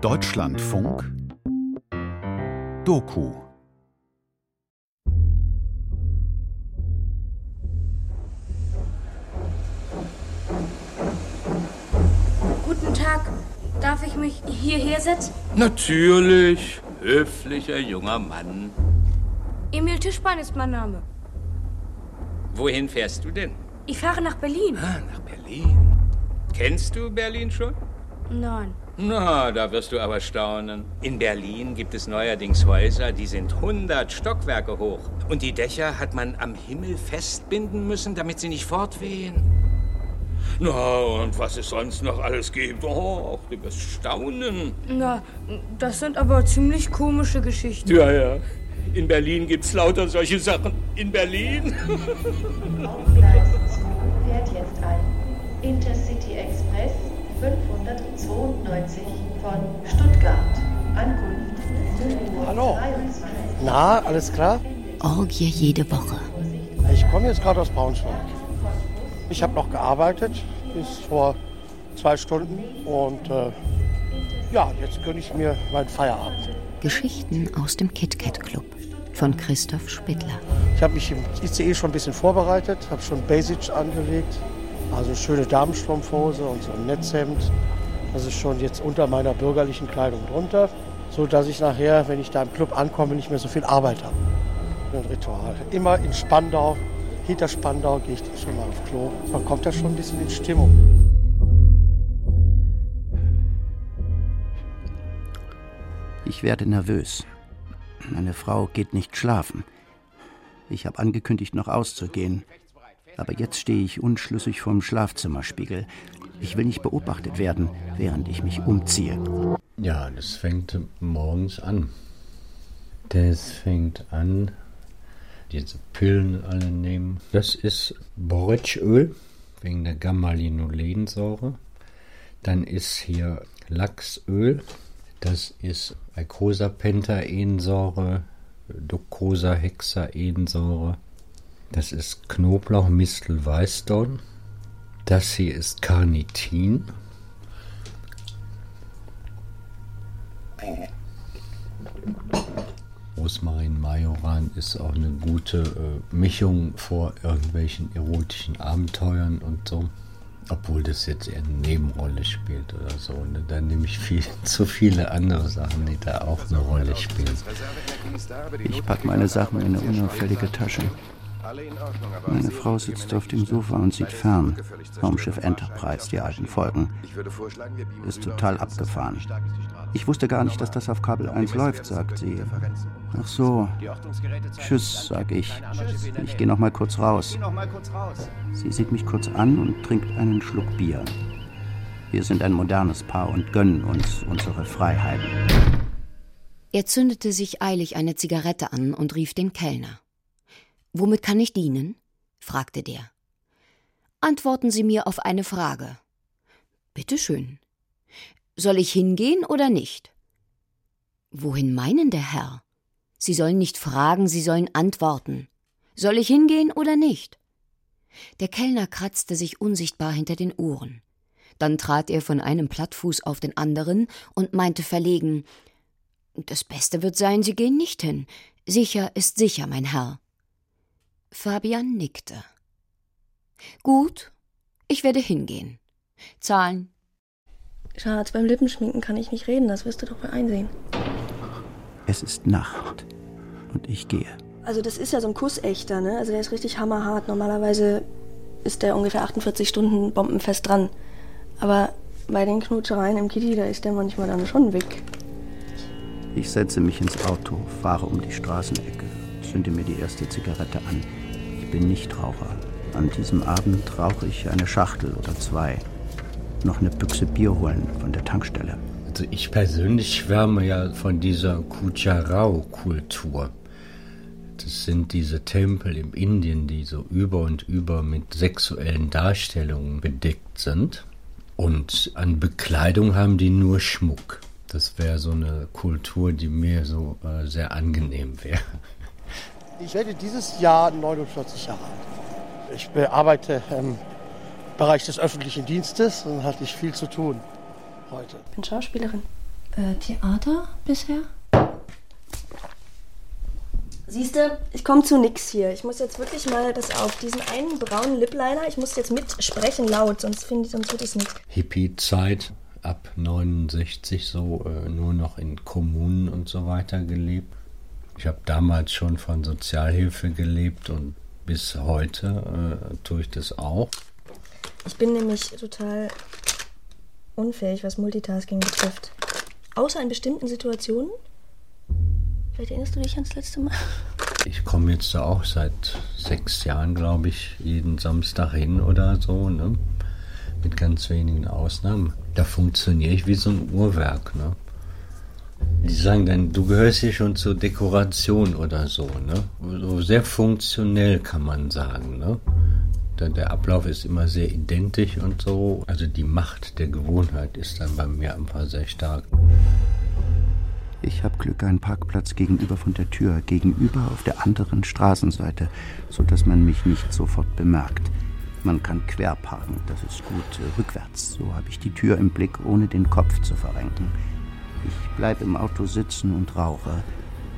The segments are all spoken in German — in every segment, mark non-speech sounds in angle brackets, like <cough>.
Deutschlandfunk Doku Guten Tag. Darf ich mich hierher setzen? Natürlich. Höflicher junger Mann. Emil Tischbein ist mein Name. Wohin fährst du denn? Ich fahre nach Berlin. Ah, nach Berlin. Kennst du Berlin schon? Nein. Na, da wirst du aber staunen. In Berlin gibt es neuerdings Häuser, die sind 100 Stockwerke hoch. Und die Dächer hat man am Himmel festbinden müssen, damit sie nicht fortwehen. Na, und was es sonst noch alles gibt. Oh, du wirst staunen. Na, das sind aber ziemlich komische Geschichten. Ja, ja. In Berlin gibt's lauter solche Sachen. In Berlin? Auf Gleis 2 fährt jetzt ein Intercity Express 592 von Stuttgart. Ankunft Hallo. Na, alles klar? Orgie jede Woche. Ich komme jetzt gerade aus Braunschweig. Ich habe noch gearbeitet bis vor zwei Stunden und äh, ja, jetzt gönne ich mir meinen Feierabend. Geschichten aus dem KitKat Club von Christoph Spittler. Ich habe mich im ICE schon ein bisschen vorbereitet, habe schon Basics angelegt, also schöne Damenstrumpfhose und so ein Netzhemd. Das ist schon jetzt unter meiner bürgerlichen Kleidung drunter, so dass ich nachher, wenn ich da im Club ankomme, nicht mehr so viel Arbeit habe. Ein Ritual. Immer in Spandau, hinter Spandau gehe ich schon mal auf Klo. Man kommt da schon ein bisschen in Stimmung. Ich werde nervös. Meine Frau geht nicht schlafen. Ich habe angekündigt, noch auszugehen. Aber jetzt stehe ich unschlüssig vorm Schlafzimmerspiegel. Ich will nicht beobachtet werden, während ich mich umziehe. Ja, das fängt morgens an. Das fängt an, diese Pillen alle nehmen. Das ist Borretschöl wegen der Gamma-Linolensäure. Dann ist hier Lachsöl. Das ist Eicosapentaensäure, Docosahexaensäure. Das ist Knoblauch, Mistel, Weißdorn. Das hier ist Carnitin. Rosmarin Majoran ist auch eine gute äh, Mischung vor irgendwelchen erotischen Abenteuern und so. Obwohl das jetzt eher eine Nebenrolle spielt oder so. Ne? Da nehme ich viel, <laughs> zu viele andere Sachen, die da auch eine Rolle spielen. Ich packe meine Sachen in eine unauffällige Tasche. Meine Frau sitzt auf dem Sofa und sieht fern. Raumschiff Enterprise, die alten Folgen. Ist total abgefahren. Ich wusste gar nicht, dass das auf Kabel 1 läuft, sagt sie. Ach so. Tschüss, sag ich. Ich gehe noch mal kurz raus. Sie sieht mich kurz an und trinkt einen Schluck Bier. Wir sind ein modernes Paar und gönnen uns unsere Freiheiten. Er zündete sich eilig eine Zigarette an und rief den Kellner. Womit kann ich dienen? fragte der. Antworten Sie mir auf eine Frage. Bitte schön. Soll ich hingehen oder nicht? Wohin meinen der Herr? Sie sollen nicht fragen, Sie sollen antworten. Soll ich hingehen oder nicht? Der Kellner kratzte sich unsichtbar hinter den Ohren. Dann trat er von einem Plattfuß auf den anderen und meinte verlegen Das Beste wird sein, Sie gehen nicht hin. Sicher ist sicher, mein Herr. Fabian nickte. Gut, ich werde hingehen. Zahlen. Schatz, beim Lippenschminken kann ich nicht reden, das wirst du doch mal einsehen. Es ist Nacht und ich gehe. Also das ist ja so ein Kussechter, ne? Also der ist richtig hammerhart. Normalerweise ist der ungefähr 48 Stunden bombenfest dran. Aber bei den Knutschereien im Kitty, da ist der manchmal dann schon weg. Ich setze mich ins Auto, fahre um die Straßenecke, zünde mir die erste Zigarette an. Bin Nichtraucher. An diesem Abend rauche ich eine Schachtel oder zwei. Noch eine Büchse Bier holen von der Tankstelle. Also ich persönlich schwärme ja von dieser Kucharao-Kultur. Das sind diese Tempel im Indien, die so über und über mit sexuellen Darstellungen bedeckt sind. Und an Bekleidung haben die nur Schmuck. Das wäre so eine Kultur, die mir so äh, sehr angenehm wäre. Ich werde dieses Jahr 49 Jahre alt. Ich arbeite im Bereich des öffentlichen Dienstes und hatte ich viel zu tun heute. Ich bin Schauspielerin. Äh, Theater bisher? Siehst du, ich komme zu nix hier. Ich muss jetzt wirklich mal das auf diesen einen braunen Lipliner, ich muss jetzt mitsprechen laut, sonst finde ich, sonst wird es nicht. Hippie-Zeit ab 69 so äh, nur noch in Kommunen und so weiter gelebt. Ich habe damals schon von Sozialhilfe gelebt und bis heute äh, tue ich das auch. Ich bin nämlich total unfähig, was Multitasking betrifft. Außer in bestimmten Situationen Vielleicht erinnerst du dich ans letzte Mal? Ich komme jetzt da auch seit sechs Jahren, glaube ich, jeden Samstag hin oder so, ne? Mit ganz wenigen Ausnahmen. Da funktioniere ich wie so ein Uhrwerk, ne? Die sagen dann, du gehörst hier schon zur Dekoration oder so, ne? So sehr funktionell kann man sagen, ne? Der Ablauf ist immer sehr identisch und so. Also die Macht der Gewohnheit ist dann bei mir einfach sehr stark. Ich habe Glück, einen Parkplatz gegenüber von der Tür, gegenüber auf der anderen Straßenseite, so dass man mich nicht sofort bemerkt. Man kann quer parken, das ist gut. Rückwärts, so habe ich die Tür im Blick, ohne den Kopf zu verrenken. Ich bleibe im Auto sitzen und rauche,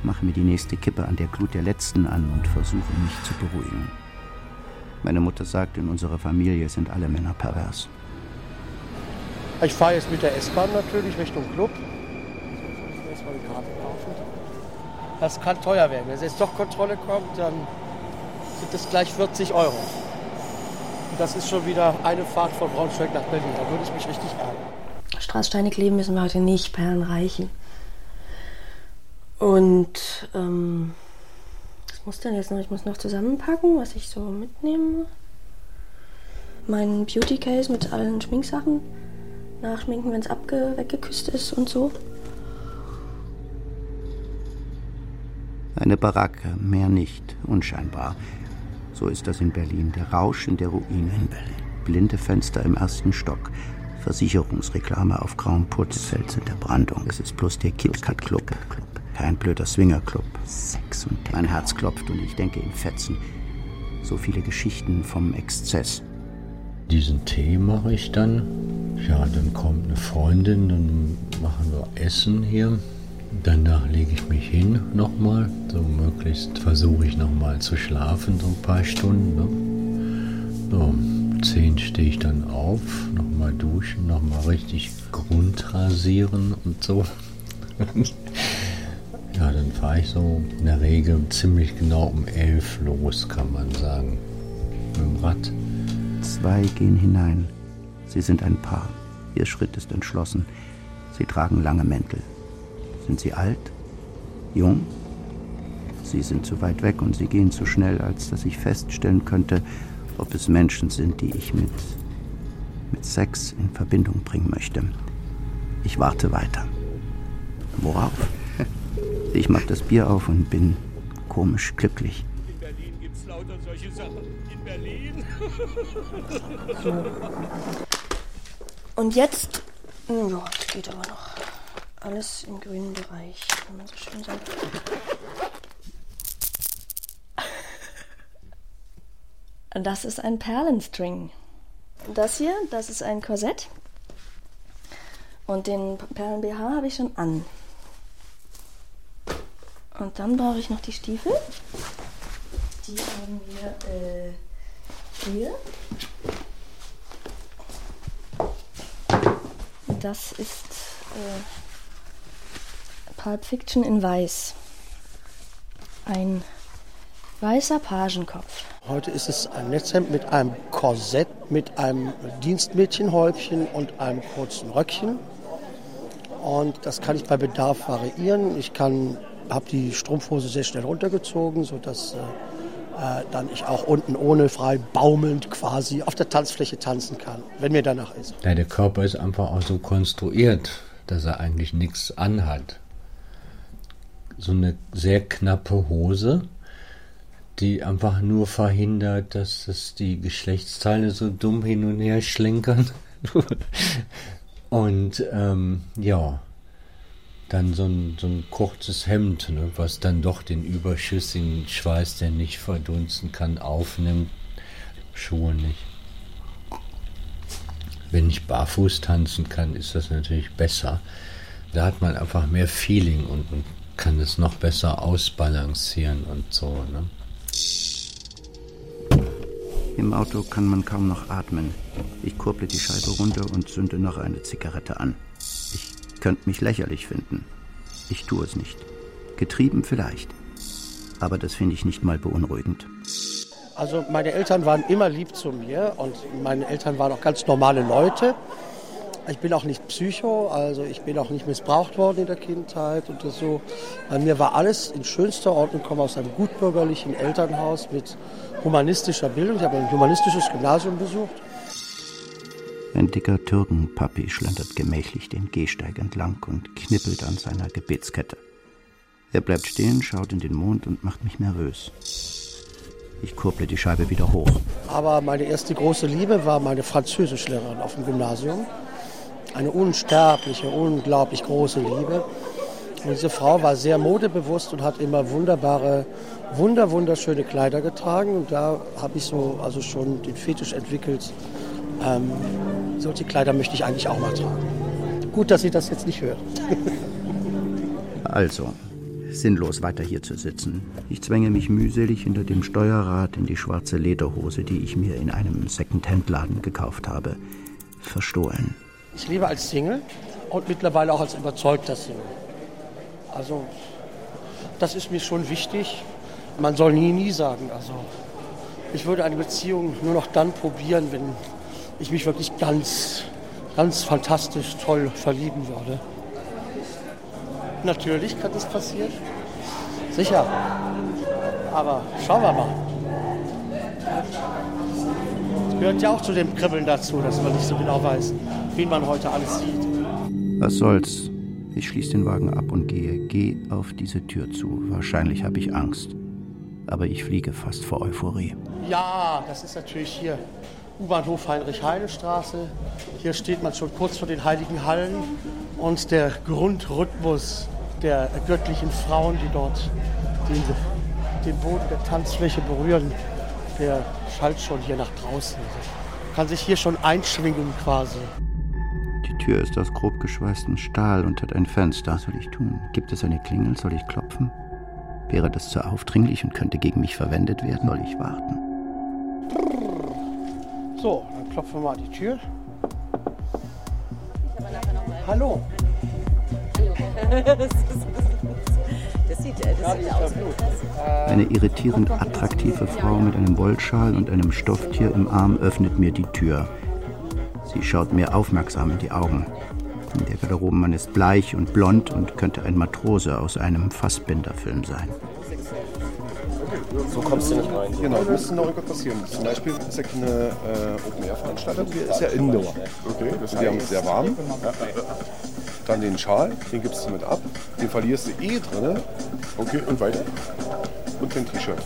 mache mir die nächste Kippe an der Glut der letzten an und versuche mich zu beruhigen. Meine Mutter sagt, in unserer Familie sind alle Männer pervers. Ich fahre jetzt mit der S-Bahn natürlich Richtung Club. Das kann teuer werden. Wenn jetzt doch Kontrolle kommt, dann sind es gleich 40 Euro. Und das ist schon wieder eine Fahrt von Braunschweig nach Berlin. Da würde ich mich richtig ärgern. Straßsteinig leben müssen wir heute nicht, Perlen reichen. Und ähm, was muss denn jetzt noch? Ich muss noch zusammenpacken, was ich so mitnehme. Mein Beauty Case mit allen Schminksachen. Nachschminken, wenn es weggeküsst ist und so. Eine Baracke, mehr nicht, unscheinbar. So ist das in Berlin, der Rausch in der Ruine in Berlin. Blinde Fenster im ersten Stock, Versicherungsreklame auf grauem Putz, in der Brandung. Es ist bloß der KitKat Club. Kein blöder Swingerclub. Sex und Mein Herz klopft und ich denke in Fetzen. So viele Geschichten vom Exzess. Diesen Tee mache ich dann. Ja, dann kommt eine Freundin, dann machen wir Essen hier. Danach lege ich mich hin nochmal. So möglichst versuche ich nochmal zu schlafen, so ein paar Stunden. Ne? So, um 10 stehe ich dann auf, nochmal duschen, nochmal richtig grundrasieren und so. <laughs> ja, dann fahre ich so in der Regel ziemlich genau um 11 los, kann man sagen. Mit dem Rad. Zwei gehen hinein. Sie sind ein Paar. Ihr Schritt ist entschlossen. Sie tragen lange Mäntel. Sind Sie alt? Jung? Sie sind zu weit weg und Sie gehen zu schnell, als dass ich feststellen könnte, ob es Menschen sind, die ich mit, mit Sex in Verbindung bringen möchte. Ich warte weiter. Worauf? <laughs> Ich mach das Bier auf und bin komisch glücklich. In Berlin gibt's lauter solche Sachen. In Berlin? so. <laughs> Und jetzt, ja, das geht aber noch alles im grünen Bereich, wenn man so schön sagt. Das ist ein Perlenstring. Das hier, das ist ein Korsett. Und den Perlen-BH habe ich schon an. Und dann brauche ich noch die Stiefel. Die haben wir äh, hier. Das ist äh, Pulp Fiction in Weiß. Ein weißer Pagenkopf. Heute ist es ein Netzhemd mit einem Korsett, mit einem Dienstmädchenhäubchen und einem kurzen Röckchen. Und das kann ich bei Bedarf variieren. Ich kann, habe die Strumpfhose sehr schnell runtergezogen, sodass äh, äh, dann ich auch unten ohne frei baumelnd quasi auf der Tanzfläche tanzen kann, wenn mir danach ist. Ja, der Körper ist einfach auch so konstruiert, dass er eigentlich nichts anhat so eine sehr knappe Hose, die einfach nur verhindert, dass es die Geschlechtsteile so dumm hin und her schlenkern. <laughs> und ähm, ja, dann so ein, so ein kurzes Hemd, ne, was dann doch den überschüssigen Schweiß, der nicht verdunsten kann, aufnimmt. Schuhe nicht. Wenn ich barfuß tanzen kann, ist das natürlich besser Da hat man einfach mehr Feeling und, und kann es noch besser ausbalancieren und so. Ne? Im Auto kann man kaum noch atmen. Ich kurble die Scheibe runter und zünde noch eine Zigarette an. Ich könnte mich lächerlich finden. Ich tue es nicht. Getrieben vielleicht. Aber das finde ich nicht mal beunruhigend. Also meine Eltern waren immer lieb zu mir und meine Eltern waren auch ganz normale Leute. Ich bin auch nicht Psycho, also ich bin auch nicht missbraucht worden in der Kindheit und so. Bei mir war alles in schönster Ordnung, ich komme aus einem gutbürgerlichen Elternhaus mit humanistischer Bildung. Ich habe ein humanistisches Gymnasium besucht. Ein dicker Türkenpapi schlendert gemächlich den Gehsteig entlang und knippelt an seiner Gebetskette. Er bleibt stehen, schaut in den Mond und macht mich nervös. Ich kurble die Scheibe wieder hoch. Aber meine erste große Liebe war meine Französischlehrerin auf dem Gymnasium eine unsterbliche, unglaublich große Liebe. Und diese Frau war sehr modebewusst und hat immer wunderbare, wunder, wunderschöne Kleider getragen. Und da habe ich so also schon den Fetisch entwickelt. Ähm, solche Kleider möchte ich eigentlich auch mal tragen. Gut, dass sie das jetzt nicht hört. <laughs> also, sinnlos weiter hier zu sitzen. Ich zwänge mich mühselig hinter dem Steuerrad in die schwarze Lederhose, die ich mir in einem Second-Hand-Laden gekauft habe. Verstohlen. Ich lebe als Single und mittlerweile auch als überzeugter Single. Also das ist mir schon wichtig. Man soll nie, nie sagen. Also ich würde eine Beziehung nur noch dann probieren, wenn ich mich wirklich ganz, ganz fantastisch toll verlieben würde. Natürlich kann das passieren. Sicher. Aber schauen wir mal. Gehört ja auch zu dem Kribbeln dazu, dass man nicht so genau weiß, wen man heute alles sieht. Was soll's? Ich schließe den Wagen ab und gehe. Geh auf diese Tür zu. Wahrscheinlich habe ich Angst. Aber ich fliege fast vor Euphorie. Ja, das ist natürlich hier U-Bahnhof Heinrich-Heine-Straße. Hier steht man schon kurz vor den Heiligen Hallen. Und der Grundrhythmus der göttlichen Frauen, die dort den, den Boden der Tanzfläche berühren, der schallt schon hier nach draußen. Kann sich hier schon einschwingen quasi. Die Tür ist aus grob geschweißtem Stahl und hat ein Fenster. Was soll ich tun? Gibt es eine Klingel? Soll ich klopfen? Wäre das zu aufdringlich und könnte gegen mich verwendet werden? Soll ich warten? So, dann klopfen wir mal die Tür. Hallo. <laughs> Das sieht, das sieht aus. Eine irritierend attraktive Frau mit einem Wollschal und einem Stofftier im Arm öffnet mir die Tür. Sie schaut mir aufmerksam in die Augen. Der Garderobenmann ist bleich und blond und könnte ein Matrose aus einem Fassbinderfilm sein. So kommst du nicht rein. Genau, wir müssen noch irgendwas passieren. Zum Beispiel ist ja keine äh, Open-Air-Veranstaltung, hier ist ja Indoor. Okay, das die haben es sehr warm. Ja. Dann den Schal, den gibst du mit ab. Den verlierst du eh drin. Okay, und weiter. Und den T-Shirt.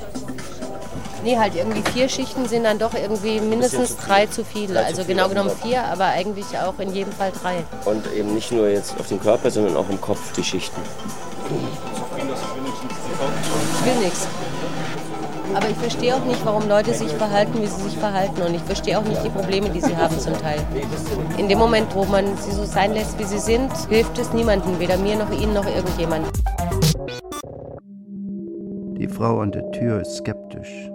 Nee, halt irgendwie vier Schichten sind dann doch irgendwie mindestens drei zu viele. Also genau genommen vier, aber eigentlich auch in jedem Fall drei. Und eben nicht nur jetzt auf dem Körper, sondern auch im Kopf die Schichten. Ich will nichts. Aber ich verstehe auch nicht, warum Leute sich verhalten, wie sie sich verhalten. Und ich verstehe auch nicht die Probleme, die sie haben zum Teil. In dem Moment, wo man sie so sein lässt, wie sie sind, hilft es niemandem, weder mir noch ihnen noch irgendjemand. Die Frau an der Tür ist skeptisch.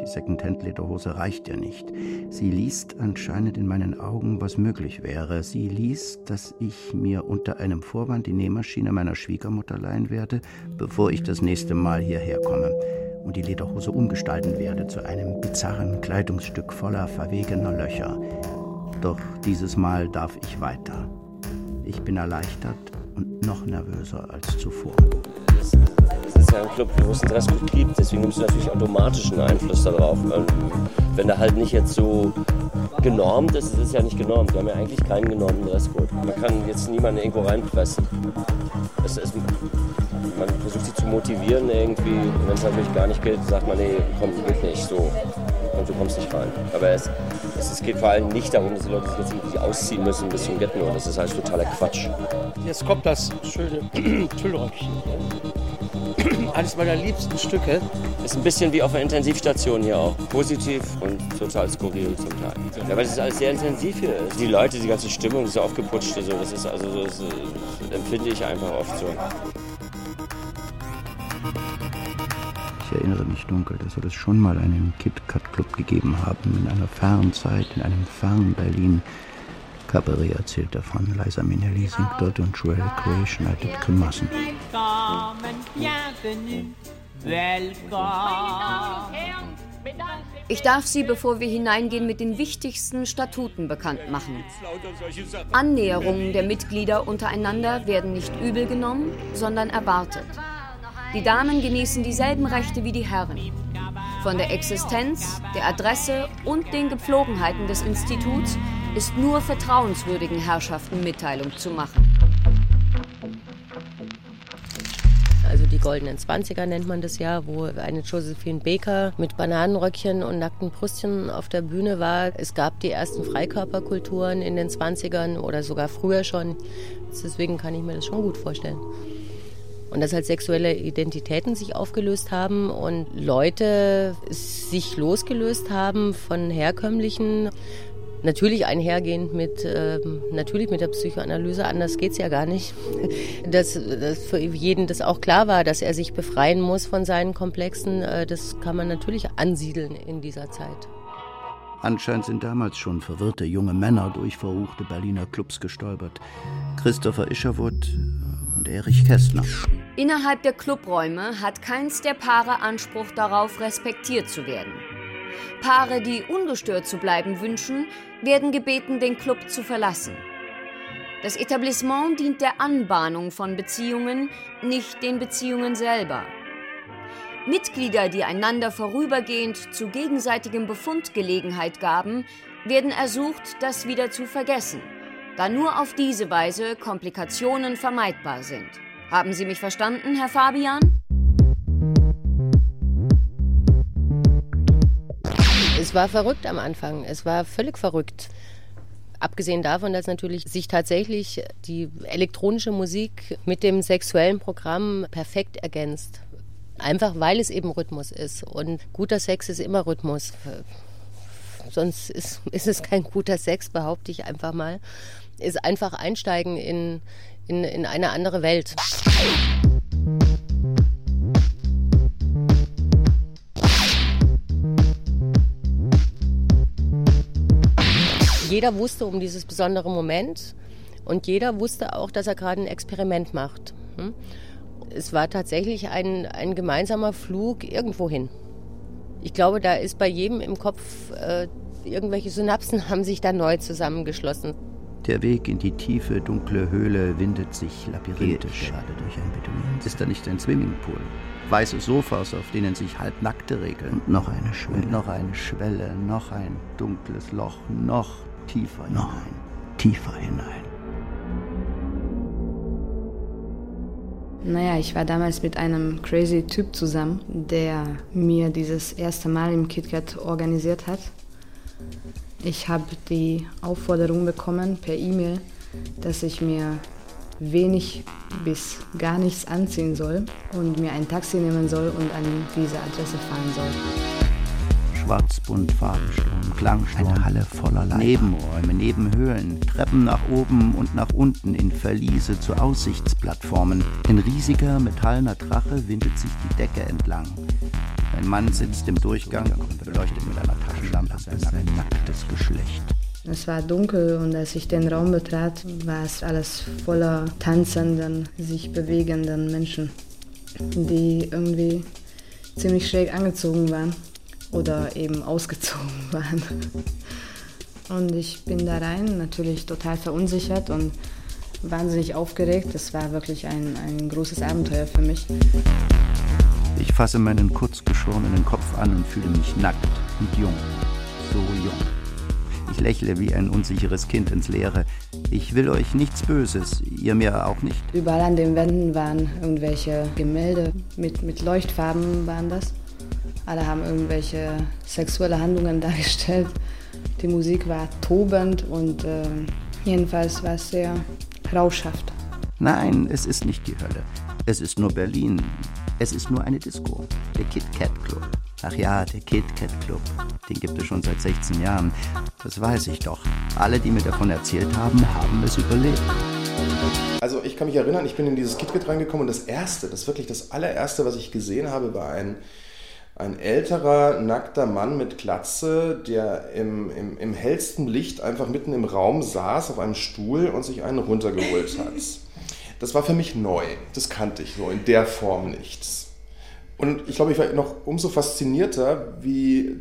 Die Secondhand-Lederhose reicht ja nicht. Sie liest anscheinend in meinen Augen, was möglich wäre. Sie liest, dass ich mir unter einem Vorwand die Nähmaschine meiner Schwiegermutter leihen werde, bevor ich das nächste Mal hierher komme und die Lederhose umgestalten werde zu einem bizarren Kleidungsstück voller verwegener Löcher. Doch dieses Mal darf ich weiter. Ich bin erleichtert und noch nervöser als zuvor. Es ist ja ein Club, wo es einen Dresscode gibt, deswegen nimmst du natürlich automatisch einen Einfluss darauf. Wenn der halt nicht jetzt so genormt ist, ist es ja nicht genormt. Wir haben ja eigentlich keinen genormten Dresscode. Man kann jetzt niemanden irgendwo reinpressen. Es, es, man versucht sie zu motivieren irgendwie. Wenn es natürlich gar nicht geht, sagt man, nee, komm, geht nicht so. Und du kommst nicht rein. Aber es, es, geht vor allem nicht darum, dass die Leute sich jetzt irgendwie ausziehen müssen bis zum Ghetto. Das ist halt totaler Quatsch. Jetzt kommt das schöne <clears throat> Tüllröckchen. <clears throat> Eines meiner liebsten Stücke. Ist ein bisschen wie auf einer Intensivstation hier auch. Positiv und total skurril zum Teil. Ja, weil es ist alles sehr intensiv hier. Die Leute, die ganze Stimmung ist so aufgeputscht. Also das ist also das ist, empfinde ich einfach oft so. Ich erinnere mich dunkel, dass soll es schon mal einen Kit-Kat-Club gegeben haben, in einer fernen Zeit, in einem fernen Berlin. Cabaret erzählt davon, Liza Minnelli singt dort und Joel Corey schneidet Grimassen. Ich darf Sie, bevor wir hineingehen, mit den wichtigsten Statuten bekannt machen. Annäherungen der Mitglieder untereinander werden nicht übel genommen, sondern erwartet. Die Damen genießen dieselben Rechte wie die Herren. Von der Existenz, der Adresse und den Gepflogenheiten des Instituts ist nur vertrauenswürdigen Herrschaften Mitteilung zu machen. Also die goldenen Zwanziger nennt man das ja, wo eine Josephine Baker mit Bananenröckchen und nackten Brüstchen auf der Bühne war. Es gab die ersten Freikörperkulturen in den Zwanzigern oder sogar früher schon. Deswegen kann ich mir das schon gut vorstellen. Und dass halt sexuelle Identitäten sich aufgelöst haben und Leute sich losgelöst haben von herkömmlichen, natürlich einhergehend mit, äh, natürlich mit der Psychoanalyse, anders geht es ja gar nicht, <laughs> dass, dass, für jeden das auch klar war, dass er sich befreien muss von seinen Komplexen, äh, das kann man natürlich ansiedeln in dieser Zeit. Anscheinend sind damals schon verwirrte junge Männer durch verruchte Berliner Clubs gestolpert. Christopher Isherwood und Erich Kästner. Innerhalb der Clubräume hat keins der Paare Anspruch darauf, respektiert zu werden. Paare, die ungestört zu bleiben wünschen, werden gebeten, den Club zu verlassen. Das Etablissement dient der Anbahnung von Beziehungen, nicht den Beziehungen selber. Mitglieder, die einander vorübergehend zu gegenseitigem Befund Gelegenheit gaben, werden ersucht, das wieder zu vergessen, da nur auf diese Weise Komplikationen vermeidbar sind. Haben Sie mich verstanden, Herr Fabian? Es war verrückt am Anfang. Es war völlig verrückt. Abgesehen davon, dass natürlich sich tatsächlich die elektronische Musik mit dem sexuellen Programm perfekt ergänzt. Einfach weil es eben Rhythmus ist. Und guter Sex ist immer Rhythmus. Sonst ist, ist es kein guter Sex, behaupte ich einfach mal. Ist einfach einsteigen in, in, in eine andere Welt. Jeder wusste um dieses besondere Moment und jeder wusste auch, dass er gerade ein Experiment macht. Hm? Es war tatsächlich ein, ein gemeinsamer Flug irgendwo hin. Ich glaube, da ist bei jedem im Kopf, äh, irgendwelche Synapsen <laughs> haben sich da neu zusammengeschlossen. Der Weg in die tiefe, dunkle Höhle windet sich labyrinthisch. gerade durch ein Beduin. Ist da nicht ein Swimmingpool? Weiße Sofas, auf denen sich halbnackte regeln. Und noch eine Schwelle. Und noch eine Schwelle, noch ein dunkles Loch, noch tiefer noch hinein. Tiefer hinein. Naja, ich war damals mit einem crazy Typ zusammen, der mir dieses erste Mal im KitKat organisiert hat. Ich habe die Aufforderung bekommen per E-Mail, dass ich mir wenig bis gar nichts anziehen soll und mir ein Taxi nehmen soll und an diese Adresse fahren soll. Schwarzbunt Farbensturm, Klangsturm, eine Halle voller Leiter. Nebenräume, Nebenhöhlen, Treppen nach oben und nach unten in Verliese zu Aussichtsplattformen. Ein riesiger metallener Drache windet sich die Decke entlang. Ein Mann sitzt im Durchgang und beleuchtet mit einer Taschenlampe sein nacktes Geschlecht. Es war dunkel und als ich den Raum betrat, war es alles voller tanzenden, sich bewegenden Menschen, die irgendwie ziemlich schräg angezogen waren oder eben ausgezogen <laughs> waren. Und ich bin da rein, natürlich total verunsichert und wahnsinnig aufgeregt. Das war wirklich ein, ein großes Abenteuer für mich. Ich fasse meinen kurzgeschorenen Kopf an und fühle mich nackt und jung. So jung. Ich lächle wie ein unsicheres Kind ins Leere. Ich will euch nichts Böses, ihr mir auch nicht. Überall an den Wänden waren irgendwelche Gemälde mit, mit Leuchtfarben waren das. Alle haben irgendwelche sexuelle Handlungen <laughs> dargestellt. Die Musik war tobend und äh, jedenfalls war es sehr rauschhaft. Nein, es ist nicht die Hölle. Es ist nur Berlin. Es ist nur eine Disco. Der Kit Kat Club. Ach ja, der Kit Kat Club. Den gibt es schon seit 16 Jahren. Das weiß ich doch. Alle, die mir davon erzählt haben, haben es überlebt. Also ich kann mich erinnern, ich bin in dieses KitKat reingekommen und das erste, das wirklich das allererste, was ich gesehen habe, war ein, ein älterer, nackter Mann mit Glatze, der im, im, im hellsten Licht einfach mitten im Raum saß auf einem Stuhl und sich einen runtergeholt hat. <laughs> Das war für mich neu. Das kannte ich so in der Form nichts. Und ich glaube, ich war noch umso faszinierter, wie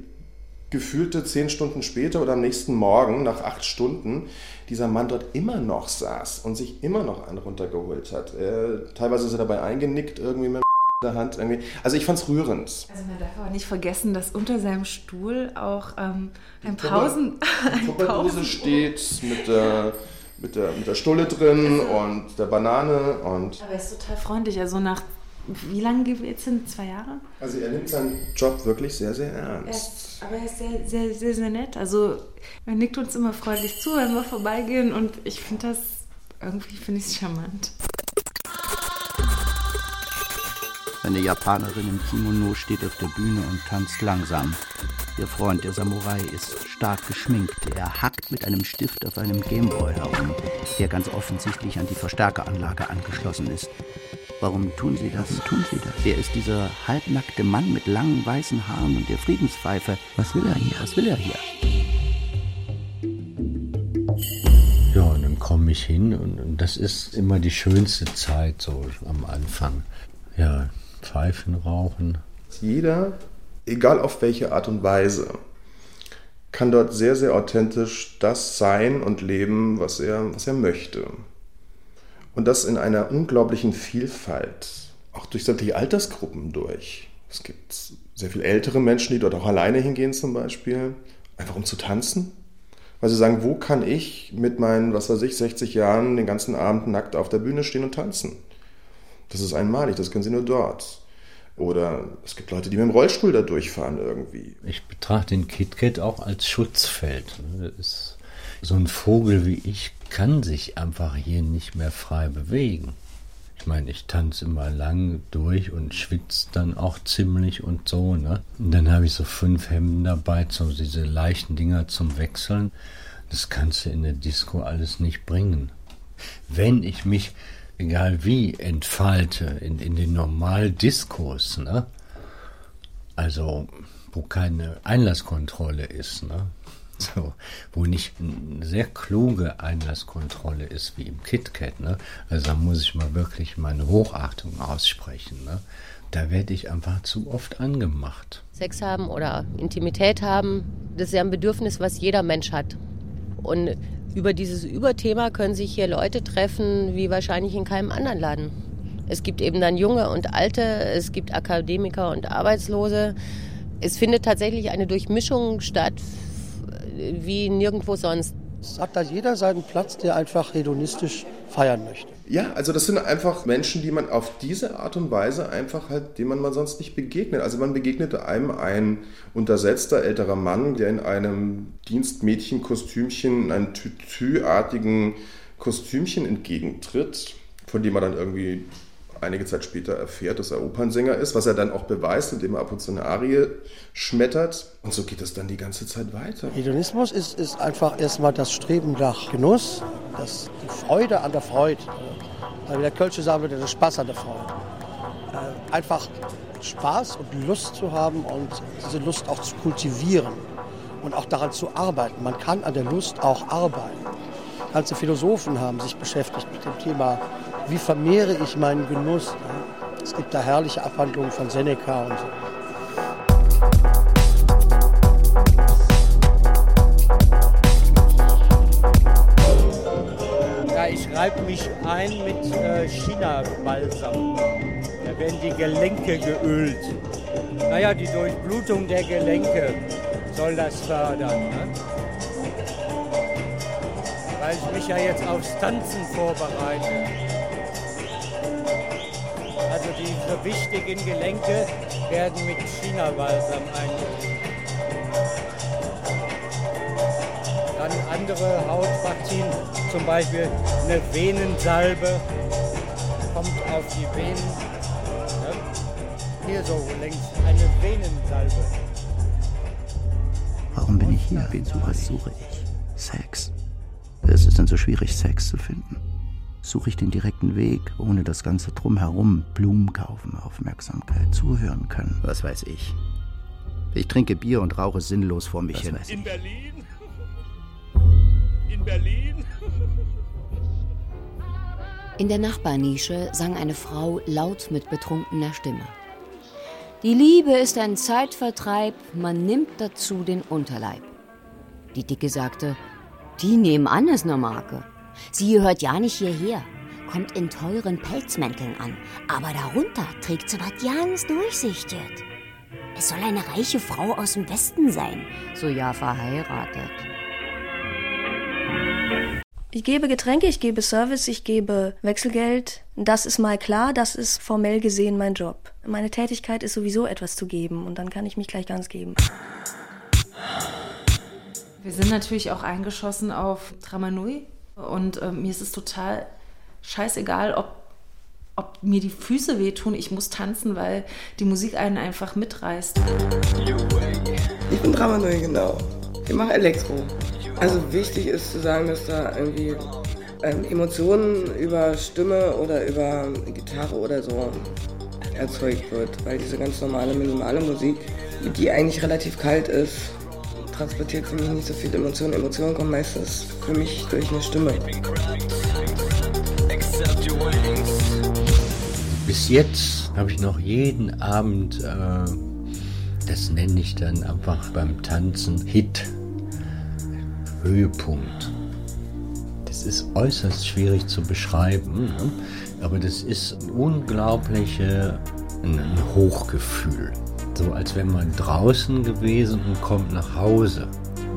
gefühlte zehn Stunden später oder am nächsten Morgen, nach acht Stunden, dieser Mann dort immer noch saß und sich immer noch einen runtergeholt hat. Äh, teilweise ist er dabei eingenickt, irgendwie mit der Hand. Irgendwie. Also ich fand es rührend. Also man darf aber nicht vergessen, dass unter seinem Stuhl auch ähm, ein Pausen... Die <laughs> Tupperdose steht mit der, mit, der, mit der Stulle drin also, und der Banane und... Aber er ist total freundlich. Also nach wie lange jetzt hin? Zwei Jahre? Also er nimmt seinen Job wirklich sehr, sehr ernst. Er aber er ist sehr, sehr, sehr, sehr nett. Also er nickt uns immer freundlich zu, wenn wir vorbeigehen und ich finde das, irgendwie finde ich es charmant. Eine Japanerin im Kimono steht auf der Bühne und tanzt langsam. Ihr Freund, der Samurai, ist stark geschminkt. Er hackt mit einem Stift auf einem Gameboy herum, der ganz offensichtlich an die Verstärkeranlage angeschlossen ist. Warum tun sie das? Tun sie das? Wer ist dieser halbnackte Mann mit langen weißen Haaren und der Friedenspfeife? Was will er hier? Was will er hier? Ja, und dann komme ich hin und das ist immer die schönste Zeit so am Anfang. Ja, Pfeifen rauchen. Jeder, egal auf welche Art und Weise, kann dort sehr, sehr authentisch das sein und leben, was er, was er möchte. Und das in einer unglaublichen Vielfalt, auch durch sämtliche Altersgruppen durch. Es gibt sehr viel ältere Menschen, die dort auch alleine hingehen zum Beispiel, einfach um zu tanzen. Weil sie sagen, wo kann ich mit meinen, was weiß ich, 60 Jahren den ganzen Abend nackt auf der Bühne stehen und tanzen? Das ist einmalig, das können sie nur dort. Oder es gibt Leute, die mit dem Rollstuhl da durchfahren irgendwie. Ich betrachte den KitKat auch als Schutzfeld. Ist so ein Vogel wie ich kann sich einfach hier nicht mehr frei bewegen. Ich meine, ich tanze immer lang durch und schwitze dann auch ziemlich und so, ne? Und dann habe ich so fünf Hemden dabei, so diese leichten Dinger zum Wechseln. Das kannst du in der Disco alles nicht bringen. Wenn ich mich, egal wie, entfalte in, in den Normal-Diskos, ne? Also, wo keine Einlasskontrolle ist, ne? So, wo nicht eine sehr kluge Einlasskontrolle ist wie im KitKat. Ne? Also da muss ich mal wirklich meine Hochachtung aussprechen. Ne? Da werde ich einfach zu oft angemacht. Sex haben oder Intimität haben, das ist ja ein Bedürfnis, was jeder Mensch hat. Und über dieses Überthema können sich hier Leute treffen, wie wahrscheinlich in keinem anderen Laden. Es gibt eben dann Junge und Alte, es gibt Akademiker und Arbeitslose. Es findet tatsächlich eine Durchmischung statt wie nirgendwo sonst. Es hat da jeder seinen Platz, der einfach hedonistisch feiern möchte. Ja, also das sind einfach Menschen, die man auf diese Art und Weise einfach halt, denen man mal sonst nicht begegnet. Also man begegnete einem ein untersetzter älterer Mann, der in einem Dienstmädchenkostümchen, in einem Tütü-artigen Kostümchen entgegentritt, von dem man dann irgendwie einige Zeit später erfährt, dass er Opernsänger ist, was er dann auch beweist, indem er ab und zu eine Arie schmettert. Und so geht es dann die ganze Zeit weiter. Hedonismus ist, ist einfach erstmal das Streben nach Genuss, das, die Freude an der Freude. Weil der Kölsche sagen würde, der Spaß an der Freude. Äh, einfach Spaß und Lust zu haben und diese Lust auch zu kultivieren und auch daran zu arbeiten. Man kann an der Lust auch arbeiten. Ganze Philosophen haben sich beschäftigt mit dem Thema wie vermehre ich meinen Genuss. Es gibt da herrliche Abhandlungen von Seneca und so. Ja, ich reibe mich ein mit äh, China-Balsam. Da werden die Gelenke geölt. Naja, die Durchblutung der Gelenke soll das fördern. Ne? Weil ich mich ja jetzt aufs Tanzen vorbereite. Diese wichtigen Gelenke werden mit China-Balsam. Dann andere Hautpartien, zum Beispiel eine Venensalbe, kommt auf die Venen. Ne? Hier so längs, eine Venensalbe. Warum bin ich hier? Wen suche, was suche ich? Sex. Es ist denn so schwierig, Sex zu finden? Suche ich den direkten Weg, ohne das ganze Drumherum, Blumen kaufen, Aufmerksamkeit, zuhören können. Was weiß ich. Ich trinke Bier und rauche sinnlos vor mich hin. In Berlin? In Berlin? In der Nachbarnische sang eine Frau laut mit betrunkener Stimme. Die Liebe ist ein Zeitvertreib, man nimmt dazu den Unterleib. Die Dicke sagte, die nebenan ist ne Marke. Sie gehört ja nicht hierher, kommt in teuren Pelzmänteln an, aber darunter trägt sie was ganz durchsichtig. Es soll eine reiche Frau aus dem Westen sein, so ja verheiratet. Ich gebe Getränke, ich gebe Service, ich gebe Wechselgeld. Das ist mal klar, das ist formell gesehen mein Job. Meine Tätigkeit ist sowieso etwas zu geben und dann kann ich mich gleich ganz geben. Wir sind natürlich auch eingeschossen auf Tramanui und äh, mir ist es total scheißegal, ob, ob mir die Füße wehtun. Ich muss tanzen, weil die Musik einen einfach mitreißt. Ich bin Tramanui, genau. Ich mache Elektro. Also wichtig ist zu sagen, dass da irgendwie ähm, Emotionen über Stimme oder über Gitarre oder so erzeugt wird, weil diese ganz normale minimale Musik, die eigentlich relativ kalt ist, transportiert für mich nicht so viel Emotionen. Emotionen kommen meistens für mich durch eine Stimme. Bis jetzt habe ich noch jeden Abend, äh, das nenne ich dann einfach beim Tanzen Hit Höhepunkt. Das ist äußerst schwierig zu beschreiben, ne? aber das ist ein unglaubliches ein Hochgefühl. So als wenn man draußen gewesen und kommt nach Hause.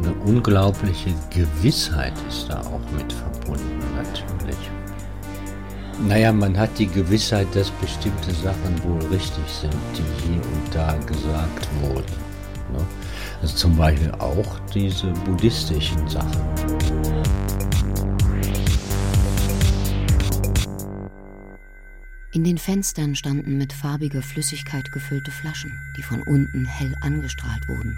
Eine unglaubliche Gewissheit ist da auch mit verbunden, natürlich. Naja, man hat die Gewissheit, dass bestimmte Sachen wohl richtig sind, die hier und da gesagt wurden. Ne? Also zum Beispiel auch diese buddhistischen Sachen. In den Fenstern standen mit farbiger Flüssigkeit gefüllte Flaschen, die von unten hell angestrahlt wurden.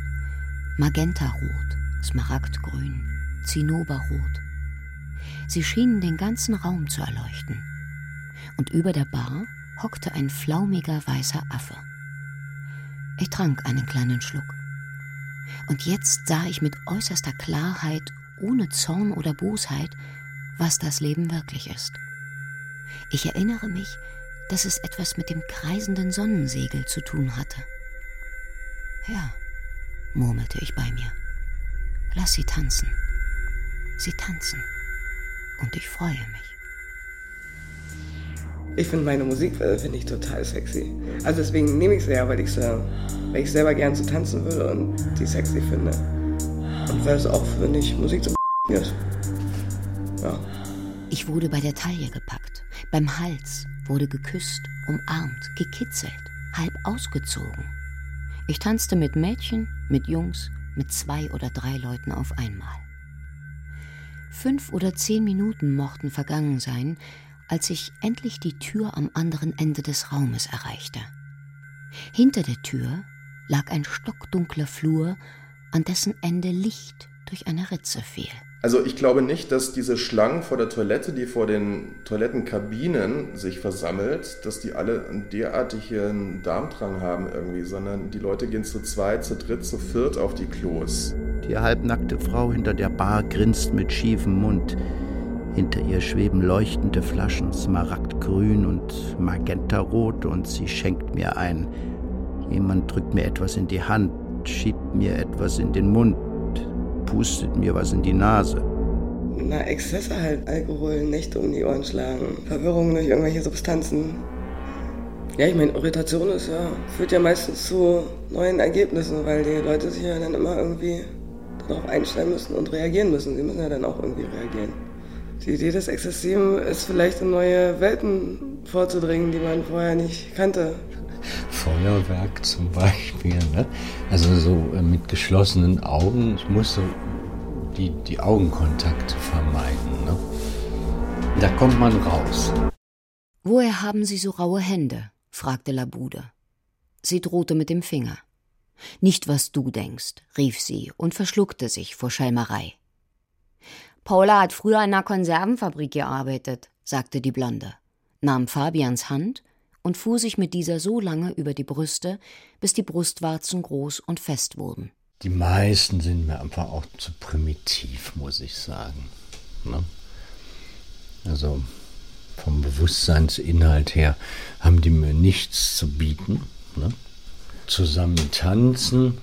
Magentarot, Smaragdgrün, Zinnoberrot. Sie schienen den ganzen Raum zu erleuchten. Und über der Bar hockte ein flaumiger weißer Affe. Ich trank einen kleinen Schluck. Und jetzt sah ich mit äußerster Klarheit, ohne Zorn oder Bosheit, was das Leben wirklich ist. Ich erinnere mich, dass es etwas mit dem kreisenden Sonnensegel zu tun hatte. Ja, murmelte ich bei mir. Lass sie tanzen. Sie tanzen. Und ich freue mich. Ich finde meine Musik äh, finde ich total sexy. Also deswegen nehme ich sie ja, weil ich sie, weil ich selber gern zu so tanzen will und die sexy finde. Und weil es auch, finde ich, Musik zum ist. Ja. Ich wurde bei der Taille gepackt, beim Hals, wurde geküsst, umarmt, gekitzelt, halb ausgezogen. Ich tanzte mit Mädchen, mit Jungs, mit zwei oder drei Leuten auf einmal. Fünf oder zehn Minuten mochten vergangen sein, als ich endlich die Tür am anderen Ende des Raumes erreichte. Hinter der Tür lag ein stockdunkler Flur, an dessen Ende Licht durch eine Ritze fiel. Also ich glaube nicht, dass diese Schlangen vor der Toilette, die vor den Toilettenkabinen sich versammelt, dass die alle einen derartigen Darmdrang haben irgendwie, sondern die Leute gehen zu zweit, zu dritt, zu viert auf die Klos. Die halbnackte Frau hinter der Bar grinst mit schiefem Mund. Hinter ihr schweben leuchtende Flaschen, smaragdgrün und magentarot, und sie schenkt mir ein. Jemand drückt mir etwas in die Hand, schiebt mir etwas in den Mund, pustet mir was in die Nase. Na, Exzesse halt, Alkohol, Nächte um die Ohren schlagen, Verwirrung durch irgendwelche Substanzen. Ja, ich meine, Irritation ist ja, führt ja meistens zu neuen Ergebnissen, weil die Leute sich ja dann immer irgendwie darauf einstellen müssen und reagieren müssen. Sie müssen ja dann auch irgendwie reagieren. Die Idee des Exzessiven ist vielleicht in neue Welten vorzudringen, die man vorher nicht kannte. Feuerwerk zum Beispiel. Ne? Also so äh, mit geschlossenen Augen. Ich musste die, die Augenkontakte vermeiden. Ne? Da kommt man raus. Woher haben Sie so raue Hände? fragte Labude. Sie drohte mit dem Finger. Nicht, was du denkst, rief sie und verschluckte sich vor Schelmerei. Paula hat früher in einer Konservenfabrik gearbeitet, sagte die Blonde, nahm Fabians Hand und fuhr sich mit dieser so lange über die Brüste, bis die Brustwarzen groß und fest wurden. Die meisten sind mir einfach auch zu primitiv, muss ich sagen. Ne? Also vom Bewusstseinsinhalt her haben die mir nichts zu bieten. Ne? Zusammen tanzen,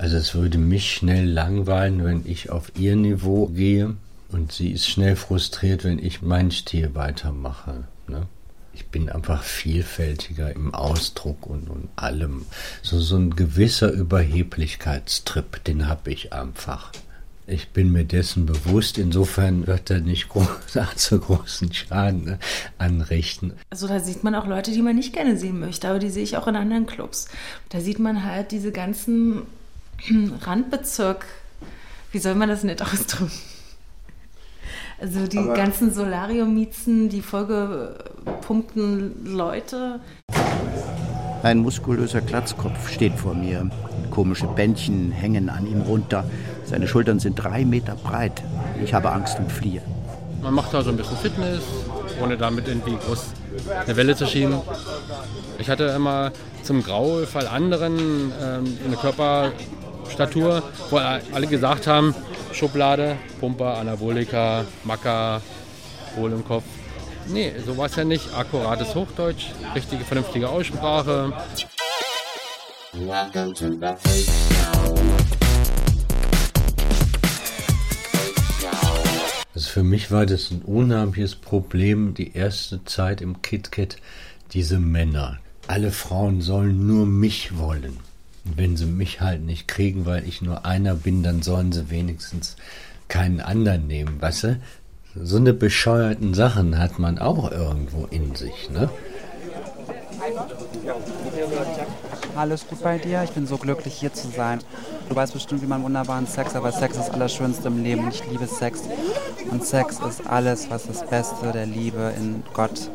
also es würde mich schnell langweilen, wenn ich auf ihr Niveau gehe und sie ist schnell frustriert, wenn ich mein Stil weitermache. Ne? Ich bin einfach vielfältiger im Ausdruck und, und allem. So, so ein gewisser Überheblichkeitstrip, den habe ich einfach. Ich bin mir dessen bewusst, insofern wird er nicht groß, zu <laughs> großen Schaden ne, anrichten. Also da sieht man auch Leute, die man nicht gerne sehen möchte, aber die sehe ich auch in anderen Clubs. Da sieht man halt diese ganzen <clears throat> Randbezirk, wie soll man das nicht <laughs> ausdrücken? Also die Aber ganzen Solarium-Miezen, die vollgepumpten Leute. Ein muskulöser Glatzkopf steht vor mir. Komische Bändchen hängen an ihm runter. Seine Schultern sind drei Meter breit. Ich habe Angst und fliehe. Man macht da so ein bisschen Fitness, ohne damit irgendwie groß eine Welle zu schieben. Ich hatte immer zum Graufall anderen ähm, eine Körperstatur, wo alle gesagt haben, Schublade, Pumper, Anabolika, Macker, Wohl im Kopf. Nee, so war es ja nicht. Akkurates Hochdeutsch, richtige, vernünftige Aussprache. Also für mich war das ein unheimliches Problem, die erste Zeit im KitKat, diese Männer. Alle Frauen sollen nur mich wollen. Wenn sie mich halt nicht kriegen, weil ich nur einer bin, dann sollen sie wenigstens keinen anderen nehmen, weißt du? So eine bescheuerten Sachen hat man auch irgendwo in sich, ne? Alles gut bei dir? Ich bin so glücklich hier zu sein. Du weißt bestimmt, wie man wunderbaren Sex, aber Sex ist das Allerschönste im Leben ich liebe Sex. Und Sex ist alles, was das Beste der Liebe in Gott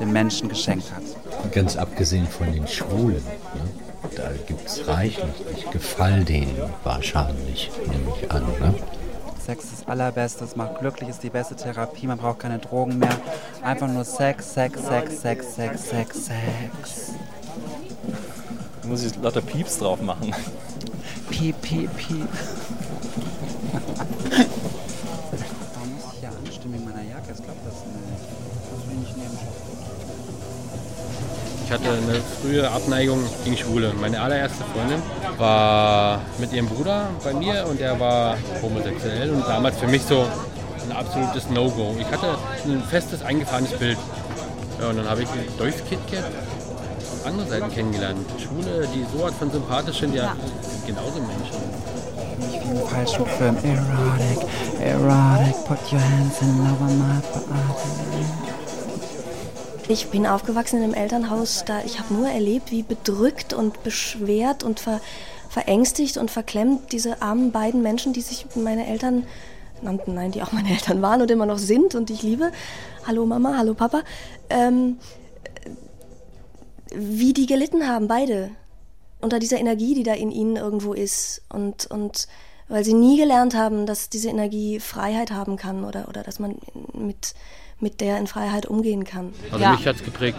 dem Menschen geschenkt hat. Ganz abgesehen von den Schwulen. Ne? Da gibt es reichlich. Ich gefall denen wahrscheinlich, nehme ich an. Ne? Sex ist das Allerbeste, es macht glücklich, ist die beste Therapie, man braucht keine Drogen mehr. Einfach nur Sex, Sex, Sex, Sex, Sex, Sex, Sex. Da muss ich lauter Pieps drauf machen. Piep, piep, piep. Ich hatte eine frühe Abneigung gegen Schwule. Meine allererste Freundin war mit ihrem Bruder bei mir und er war homosexuell und damals für mich so ein absolutes No-Go. Ich hatte ein festes, eingefahrenes Bild. Ja, und dann habe ich durchs KitKat andere Seiten kennengelernt. Schwule, die so von sympathisch sind, ja, sind genauso Menschen. Ich wie im falschen Film. Erotic, erotic, put your hands in over my body. Ich bin aufgewachsen in einem Elternhaus, da ich habe nur erlebt, wie bedrückt und beschwert und ver, verängstigt und verklemmt diese armen beiden Menschen, die sich meine Eltern nannten, nein, die auch meine Eltern waren und immer noch sind und die ich liebe. Hallo Mama, hallo Papa. Ähm, wie die gelitten haben, beide. Unter dieser Energie, die da in ihnen irgendwo ist. Und, und weil sie nie gelernt haben, dass diese Energie Freiheit haben kann oder, oder dass man mit mit der in Freiheit umgehen kann. Also ja. mich hat es geprägt.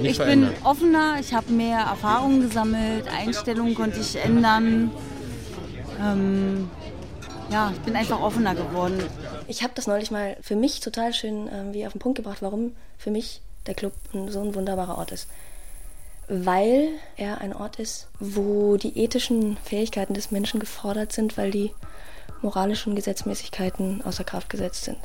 Nicht ich verändert. bin offener, ich habe mehr Erfahrungen gesammelt, Einstellungen konnte ich ändern. Ähm, ja, ich bin einfach offener geworden. Ich habe das neulich mal für mich total schön äh, wie auf den Punkt gebracht, warum für mich der Club so ein wunderbarer Ort ist. Weil er ein Ort ist, wo die ethischen Fähigkeiten des Menschen gefordert sind, weil die moralischen Gesetzmäßigkeiten außer Kraft gesetzt sind.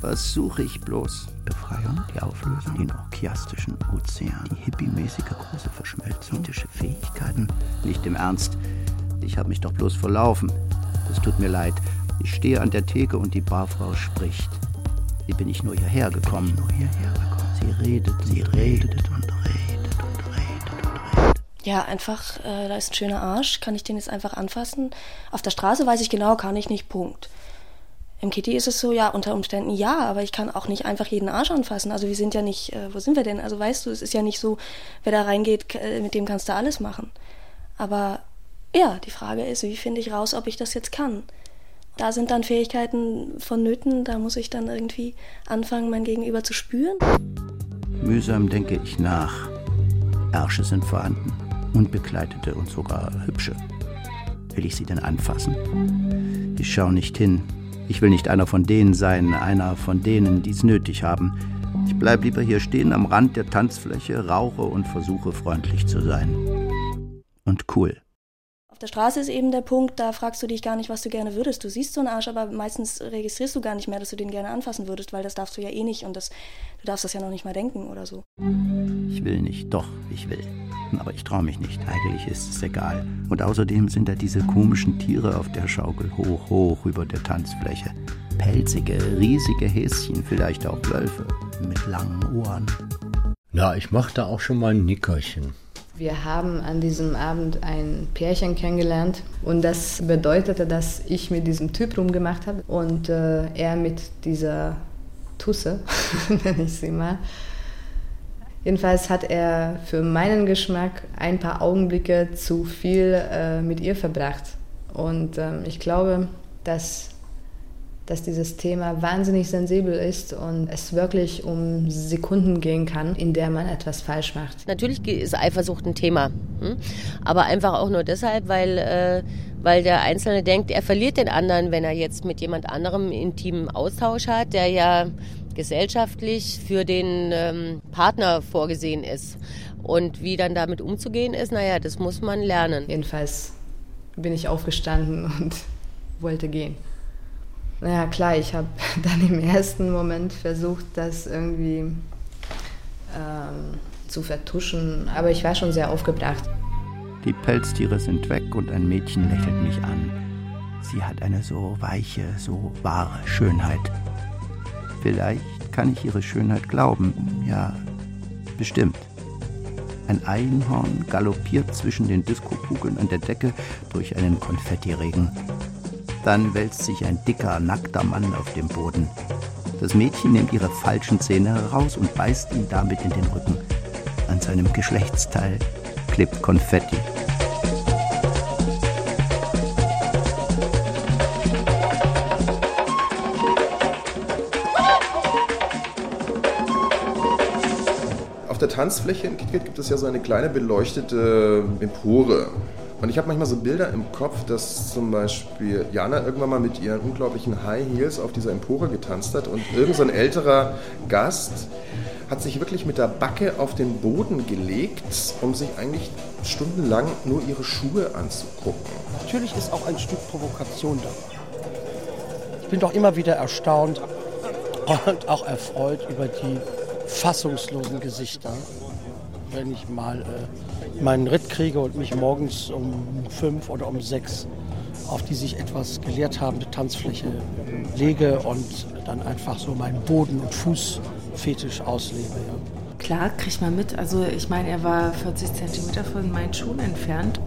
Was suche ich bloß? Befreiung, die Auflösung, den orchiastischen Ozean, die hippiemäßige große Verschmelzung, ethische Fähigkeiten. Nicht im Ernst. Ich habe mich doch bloß verlaufen. Es tut mir leid. Ich stehe an der Theke und die Barfrau spricht. Wie bin ich nur hierher gekommen? Nur hierher gekommen. Sie redet, sie redet und redet und redet und redet. Ja, einfach, äh, da ist ein schöner Arsch. Kann ich den jetzt einfach anfassen? Auf der Straße weiß ich genau, kann ich nicht. Punkt. Im Kitty ist es so, ja, unter Umständen ja, aber ich kann auch nicht einfach jeden Arsch anfassen. Also wir sind ja nicht, äh, wo sind wir denn? Also weißt du, es ist ja nicht so, wer da reingeht, äh, mit dem kannst du alles machen. Aber ja, die Frage ist, wie finde ich raus, ob ich das jetzt kann? Da sind dann Fähigkeiten vonnöten, da muss ich dann irgendwie anfangen, mein Gegenüber zu spüren. Mühsam denke ich nach. Ärsche sind vorhanden, unbekleidete und sogar hübsche. Will ich sie denn anfassen? Ich schaue nicht hin. Ich will nicht einer von denen sein, einer von denen, die es nötig haben. Ich bleibe lieber hier stehen am Rand der Tanzfläche, rauche und versuche freundlich zu sein. Und cool der Straße ist eben der Punkt, da fragst du dich gar nicht, was du gerne würdest. Du siehst so einen Arsch, aber meistens registrierst du gar nicht mehr, dass du den gerne anfassen würdest, weil das darfst du ja eh nicht und das, du darfst das ja noch nicht mal denken oder so. Ich will nicht, doch, ich will. Aber ich traue mich nicht. Eigentlich ist es egal. Und außerdem sind da diese komischen Tiere auf der Schaukel hoch, hoch über der Tanzfläche. Pelzige, riesige Häschen, vielleicht auch Wölfe mit langen Ohren. Na, ich machte auch schon mal ein Nickerchen. Wir haben an diesem Abend ein Pärchen kennengelernt und das bedeutete, dass ich mit diesem Typ rumgemacht habe und äh, er mit dieser Tusse, <laughs> nenne ich sie mal. Jedenfalls hat er für meinen Geschmack ein paar Augenblicke zu viel äh, mit ihr verbracht. Und ähm, ich glaube, dass dass dieses Thema wahnsinnig sensibel ist und es wirklich um Sekunden gehen kann, in der man etwas falsch macht. Natürlich ist Eifersucht ein Thema, hm? aber einfach auch nur deshalb, weil, äh, weil der Einzelne denkt, er verliert den anderen, wenn er jetzt mit jemand anderem intimen Austausch hat, der ja gesellschaftlich für den ähm, Partner vorgesehen ist. Und wie dann damit umzugehen ist, naja, das muss man lernen. Jedenfalls bin ich aufgestanden <laughs> und wollte gehen. Naja, klar, ich habe <laughs> dann im ersten Moment versucht, das irgendwie ähm, zu vertuschen, aber ich war schon sehr aufgebracht. Die Pelztiere sind weg und ein Mädchen lächelt mich an. Sie hat eine so weiche, so wahre Schönheit. Vielleicht kann ich ihre Schönheit glauben. Ja, bestimmt. Ein Einhorn galoppiert zwischen den Diskokugeln an der Decke durch einen Konfettiregen. Dann wälzt sich ein dicker, nackter Mann auf dem Boden. Das Mädchen nimmt ihre falschen Zähne heraus und beißt ihn damit in den Rücken. An seinem Geschlechtsteil klebt Konfetti. Der Tanzfläche in KitKat gibt es ja so eine kleine beleuchtete Empore. Und ich habe manchmal so Bilder im Kopf, dass zum Beispiel Jana irgendwann mal mit ihren unglaublichen High Heels auf dieser Empore getanzt hat und irgendein so älterer Gast hat sich wirklich mit der Backe auf den Boden gelegt, um sich eigentlich stundenlang nur ihre Schuhe anzugucken. Natürlich ist auch ein Stück Provokation dabei. Ich bin doch immer wieder erstaunt und auch erfreut über die fassungslosen Gesichter, wenn ich mal äh, meinen Ritt kriege und mich morgens um fünf oder um sechs auf die sich etwas gelehrt habende Tanzfläche lege und dann einfach so meinen Boden- und Fußfetisch auslebe. Ja. Klar, kriegt man mit. Also ich meine, er war 40 Zentimeter von meinen Schuhen entfernt.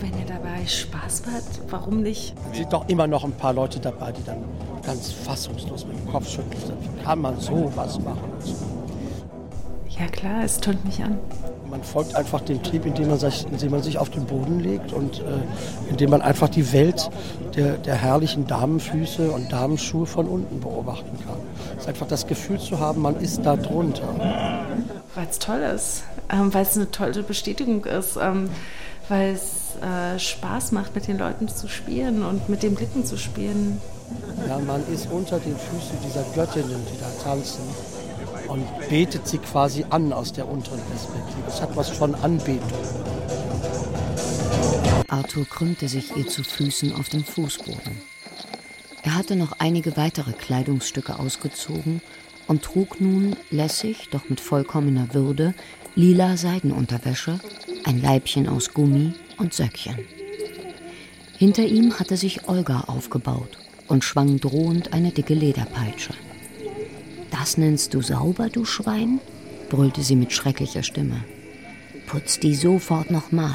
Wenn er dabei Spaß hat, warum nicht? Es sind doch immer noch ein paar Leute dabei, die dann ganz fassungslos mit dem Kopf schütteln. Wie kann man sowas machen? Ja klar, es tönt mich an. Man folgt einfach dem Trieb, indem man sich, indem man sich auf den Boden legt und äh, indem man einfach die Welt der, der herrlichen Damenfüße und Damenschuhe von unten beobachten kann. Es ist einfach das Gefühl zu haben, man ist da drunter. Weil es toll ist, ähm, weil es eine tolle Bestätigung ist, ähm, weil es äh, Spaß macht, mit den Leuten zu spielen und mit den Blicken zu spielen. Ja, man ist unter den Füßen dieser Göttinnen, die da tanzen und betet sie quasi an aus der unteren Perspektive. Es hat was von Anbetung. Arthur krümmte sich ihr zu Füßen auf dem Fußboden. Er hatte noch einige weitere Kleidungsstücke ausgezogen und trug nun lässig, doch mit vollkommener Würde, lila Seidenunterwäsche, ein Leibchen aus Gummi und Söckchen. Hinter ihm hatte sich Olga aufgebaut und schwang drohend eine dicke Lederpeitsche. Das nennst du sauber, du Schwein? brüllte sie mit schrecklicher Stimme. Putz die sofort nochmal.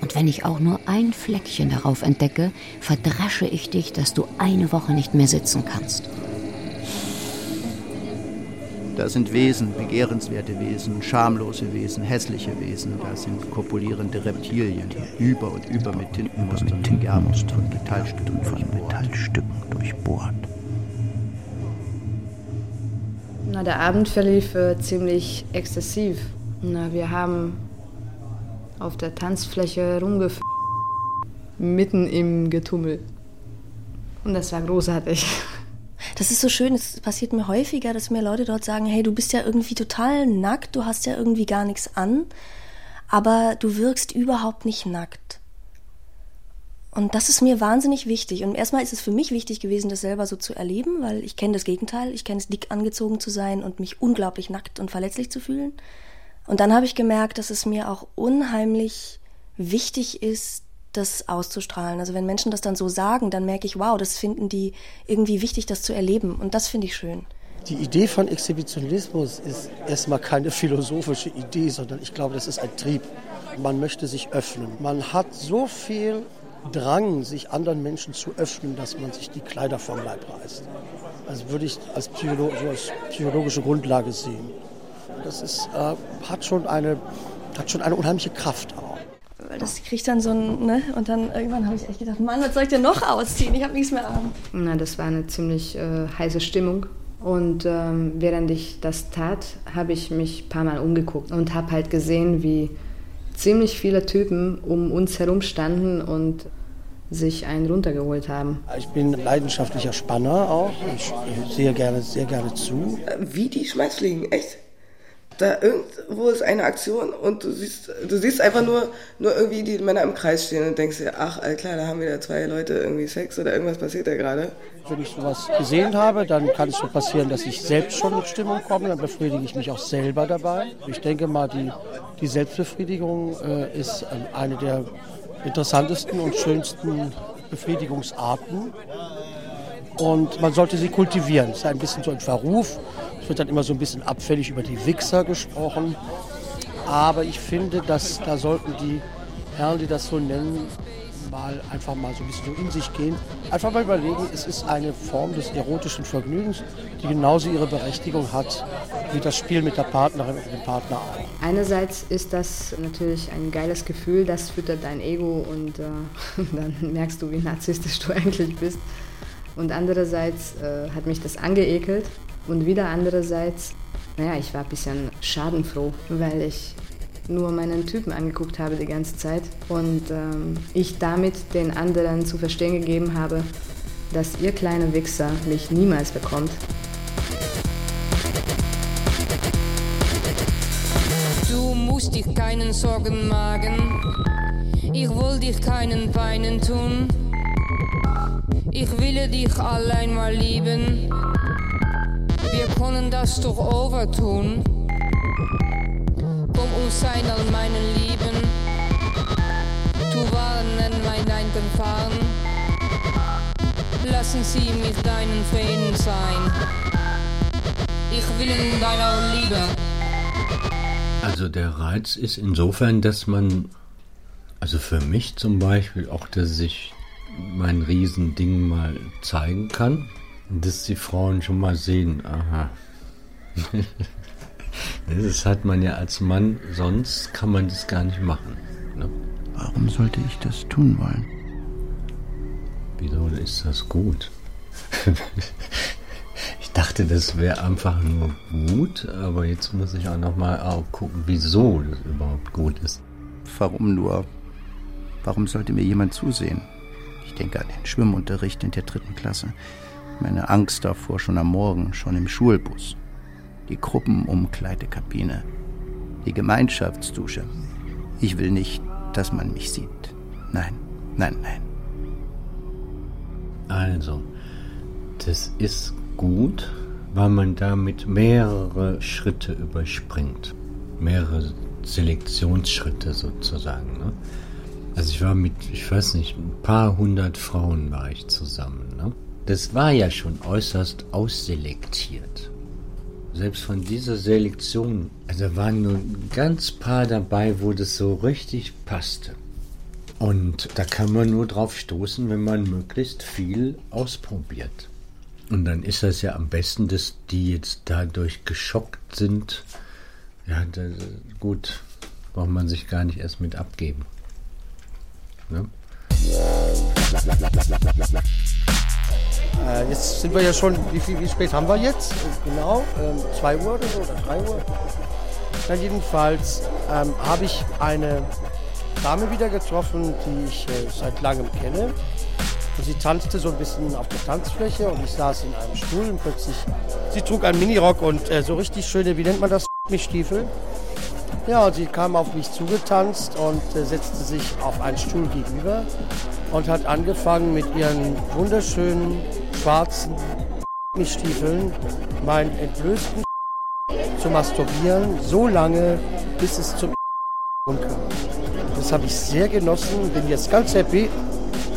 Und wenn ich auch nur ein Fleckchen darauf entdecke, verdresche ich dich, dass du eine Woche nicht mehr sitzen kannst. Da sind Wesen, begehrenswerte Wesen, schamlose Wesen, hässliche Wesen. Da sind kopulierende Reptilien, über und über mit Tintenmustern, Tintenmuster und Metallstücken von Metallstücken durchbohrt. Na, der Abend verlief äh, ziemlich exzessiv. Na, wir haben auf der Tanzfläche rumgef mitten im Getummel. Und das war großartig. <laughs> Das ist so schön, es passiert mir häufiger, dass mir Leute dort sagen, hey, du bist ja irgendwie total nackt, du hast ja irgendwie gar nichts an, aber du wirkst überhaupt nicht nackt. Und das ist mir wahnsinnig wichtig. Und erstmal ist es für mich wichtig gewesen, das selber so zu erleben, weil ich kenne das Gegenteil. Ich kenne es, dick angezogen zu sein und mich unglaublich nackt und verletzlich zu fühlen. Und dann habe ich gemerkt, dass es mir auch unheimlich wichtig ist, das auszustrahlen. Also wenn Menschen das dann so sagen, dann merke ich, wow, das finden die irgendwie wichtig, das zu erleben. Und das finde ich schön. Die Idee von Exhibitionismus ist erstmal keine philosophische Idee, sondern ich glaube, das ist ein Trieb. Man möchte sich öffnen. Man hat so viel Drang, sich anderen Menschen zu öffnen, dass man sich die Kleider vom Leib reißt. Also würde ich als, Psycholo so als psychologische Grundlage sehen. Das ist, äh, hat, schon eine, hat schon eine unheimliche Kraft auch weil das kriegt dann so ein, ne? Und dann irgendwann habe ich echt gedacht, Mann, was soll ich denn noch ausziehen? Ich habe nichts mehr an. Na, das war eine ziemlich äh, heiße Stimmung. Und ähm, während ich das tat, habe ich mich ein paar Mal umgeguckt und habe halt gesehen, wie ziemlich viele Typen um uns herum standen und sich einen runtergeholt haben. Ich bin leidenschaftlicher Spanner auch. Ich sehe gerne, sehr gerne zu. Wie die Schmeißfliegen, echt? da irgendwo ist eine Aktion und du siehst, du siehst einfach nur, nur irgendwie die Männer im Kreis stehen und denkst dir, ach, klar, da haben wieder zwei Leute irgendwie Sex oder irgendwas passiert da gerade. Wenn ich sowas gesehen habe, dann kann es schon passieren, dass ich selbst schon mit Stimmung komme, dann befriedige ich mich auch selber dabei. Ich denke mal, die, die Selbstbefriedigung äh, ist ähm, eine der interessantesten und schönsten Befriedigungsarten. Und man sollte sie kultivieren. Es ist ein bisschen so ein Verruf. Es wird dann immer so ein bisschen abfällig über die Wichser gesprochen. Aber ich finde, dass da sollten die Herren, die das so nennen, mal einfach mal so ein bisschen so in sich gehen. Einfach mal überlegen, es ist eine Form des erotischen Vergnügens, die genauso ihre Berechtigung hat wie das Spiel mit der Partnerin oder dem Partner auch. Einerseits ist das natürlich ein geiles Gefühl, das füttert dein Ego und äh, <laughs> dann merkst du, wie narzisstisch du <laughs> eigentlich bist. Und andererseits äh, hat mich das angeekelt, und wieder andererseits, naja, ich war ein bisschen schadenfroh, weil ich nur meinen Typen angeguckt habe die ganze Zeit und ähm, ich damit den anderen zu verstehen gegeben habe, dass ihr kleiner Wichser mich niemals bekommt. Du musst dich keinen Sorgen machen, ich will dich keinen Peinen tun. Ich will dich allein mal lieben. Wir können das doch overtun. Komm sein all meinen Lieben. Du warnen mein Denken fahren. Lassen Sie mich deinen Frieden sein. Ich will in deiner Liebe. Also der Reiz ist insofern, dass man, also für mich zum Beispiel, auch dass ich mein Riesending mal zeigen kann dass die Frauen schon mal sehen, aha. <laughs> das hat man ja als Mann, sonst kann man das gar nicht machen. Ne? Warum sollte ich das tun wollen? Wieso ist das gut? <laughs> ich dachte, das wäre einfach nur gut, aber jetzt muss ich auch nochmal gucken, wieso das überhaupt gut ist. Warum nur? Warum sollte mir jemand zusehen? Ich denke an den Schwimmunterricht in der dritten Klasse. Meine Angst davor schon am Morgen, schon im Schulbus. Die Gruppenumkleidekabine. Die Gemeinschaftsdusche. Ich will nicht, dass man mich sieht. Nein, nein, nein. Also, das ist gut, weil man damit mehrere Schritte überspringt. Mehrere Selektionsschritte sozusagen. Ne? Also ich war mit, ich weiß nicht, ein paar hundert Frauen war ich zusammen. Ne? das war ja schon äußerst ausselektiert. Selbst von dieser Selektion, also waren nur ganz paar dabei, wo das so richtig passte. Und da kann man nur drauf stoßen, wenn man möglichst viel ausprobiert. Und dann ist das ja am besten, dass die jetzt dadurch geschockt sind. Ja, das, gut, braucht man sich gar nicht erst mit abgeben. Ne? Äh, jetzt sind wir ja schon, wie, viel, wie spät haben wir jetzt? Genau, 2 ähm, Uhr oder so oder 3 Uhr. Na jedenfalls ähm, habe ich eine Dame wieder getroffen, die ich äh, seit langem kenne. Und sie tanzte so ein bisschen auf der Tanzfläche und ich saß in einem Stuhl und plötzlich, sie trug einen Minirock und äh, so richtig schöne, wie nennt man das, Stiefel. Ja, und sie kam auf mich zugetanzt und äh, setzte sich auf einen Stuhl gegenüber und hat angefangen mit ihren wunderschönen schwarzen Stiefeln meinen entblößten zu masturbieren, so lange, bis es zum kam. Das habe ich sehr genossen, bin jetzt ganz happy.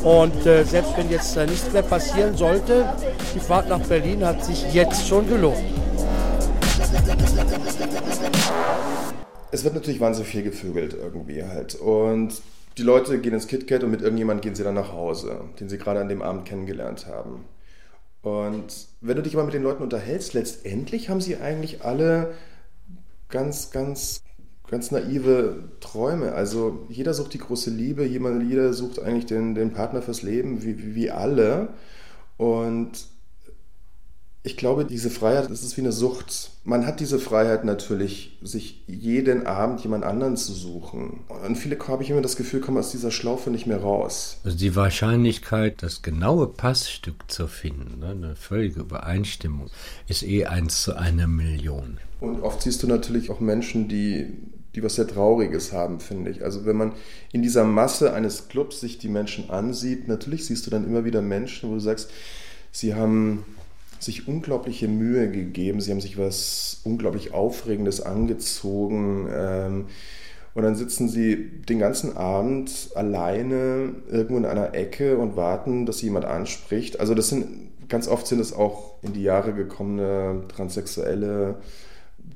Und äh, selbst wenn jetzt äh, nichts mehr passieren sollte, die Fahrt nach Berlin hat sich jetzt schon gelohnt. Es wird natürlich wahnsinnig viel gevögelt irgendwie halt. Und die Leute gehen ins KitKat und mit irgendjemand gehen sie dann nach Hause, den sie gerade an dem Abend kennengelernt haben. Und wenn du dich aber mit den Leuten unterhältst, letztendlich haben sie eigentlich alle ganz, ganz, ganz naive Träume. Also jeder sucht die große Liebe, jeder sucht eigentlich den, den Partner fürs Leben, wie, wie alle. Und ich glaube, diese Freiheit, das ist wie eine Sucht. Man hat diese Freiheit natürlich, sich jeden Abend jemand anderen zu suchen. Und viele habe ich immer das Gefühl, kommen aus dieser Schlaufe nicht mehr raus. Also die Wahrscheinlichkeit, das genaue Passstück zu finden, ne, eine völlige Übereinstimmung, ist eh eins zu einer Million. Und oft siehst du natürlich auch Menschen, die, die was sehr Trauriges haben, finde ich. Also wenn man in dieser Masse eines Clubs sich die Menschen ansieht, natürlich siehst du dann immer wieder Menschen, wo du sagst, sie haben sich unglaubliche Mühe gegeben. Sie haben sich was unglaublich Aufregendes angezogen. Ähm, und dann sitzen sie den ganzen Abend alleine irgendwo in einer Ecke und warten, dass sie jemand anspricht. Also das sind ganz oft sind es auch in die Jahre gekommene transsexuelle,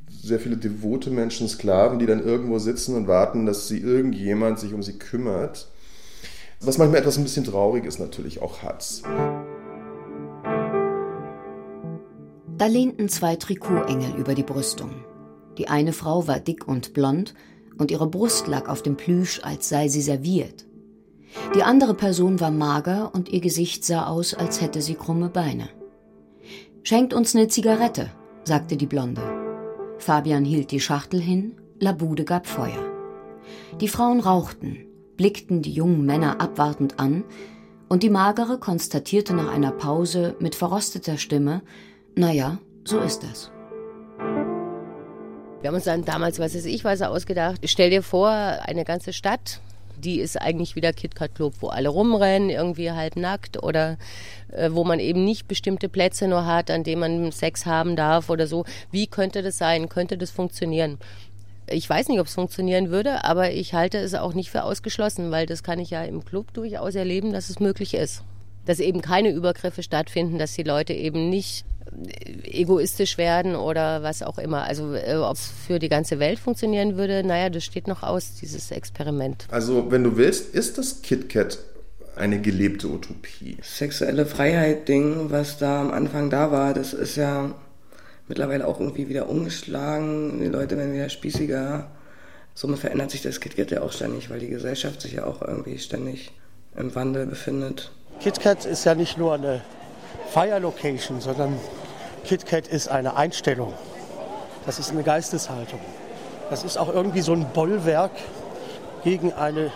sehr viele devote Menschen, Sklaven, die dann irgendwo sitzen und warten, dass sie irgendjemand sich um sie kümmert. Was manchmal etwas ein bisschen traurig ist natürlich auch hat. Da lehnten zwei Trikotengel über die Brüstung. Die eine Frau war dick und blond und ihre Brust lag auf dem Plüsch, als sei sie serviert. Die andere Person war mager und ihr Gesicht sah aus, als hätte sie krumme Beine. Schenkt uns eine Zigarette, sagte die Blonde. Fabian hielt die Schachtel hin, Labude gab Feuer. Die Frauen rauchten, blickten die jungen Männer abwartend an, und die Magere konstatierte nach einer Pause mit verrosteter Stimme, naja, so ist das. Wir haben uns dann damals, was weiß ich, was ausgedacht. Stell dir vor, eine ganze Stadt, die ist eigentlich wieder KitKat Club, wo alle rumrennen, irgendwie halb nackt oder äh, wo man eben nicht bestimmte Plätze nur hat, an denen man Sex haben darf oder so. Wie könnte das sein? Könnte das funktionieren? Ich weiß nicht, ob es funktionieren würde, aber ich halte es auch nicht für ausgeschlossen, weil das kann ich ja im Club durchaus erleben, dass es möglich ist. Dass eben keine Übergriffe stattfinden, dass die Leute eben nicht egoistisch werden oder was auch immer. Also äh, ob es für die ganze Welt funktionieren würde, naja, das steht noch aus, dieses Experiment. Also wenn du willst, ist das KitKat eine gelebte Utopie. Sexuelle Freiheit-Ding, was da am Anfang da war, das ist ja mittlerweile auch irgendwie wieder umgeschlagen. Die Leute werden wieder spießiger. Somit verändert sich das KitKat ja auch ständig, weil die Gesellschaft sich ja auch irgendwie ständig im Wandel befindet. KitKat ist ja nicht nur eine Fire Location, sondern KitKat ist eine Einstellung. Das ist eine Geisteshaltung. Das ist auch irgendwie so ein Bollwerk gegen eine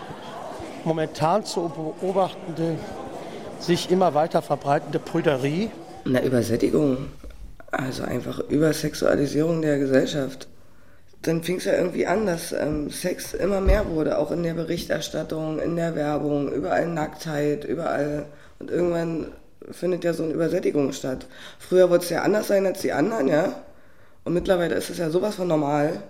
momentan zu beobachtende, sich immer weiter verbreitende Prüderie. Eine Übersättigung, also einfach Übersexualisierung der Gesellschaft. Dann fing es ja irgendwie an, dass ähm, Sex immer mehr wurde, auch in der Berichterstattung, in der Werbung, überall Nacktheit, überall. Und irgendwann findet ja so eine Übersättigung statt. Früher wollte es ja anders sein als die anderen, ja. Und mittlerweile ist es ja sowas von normal,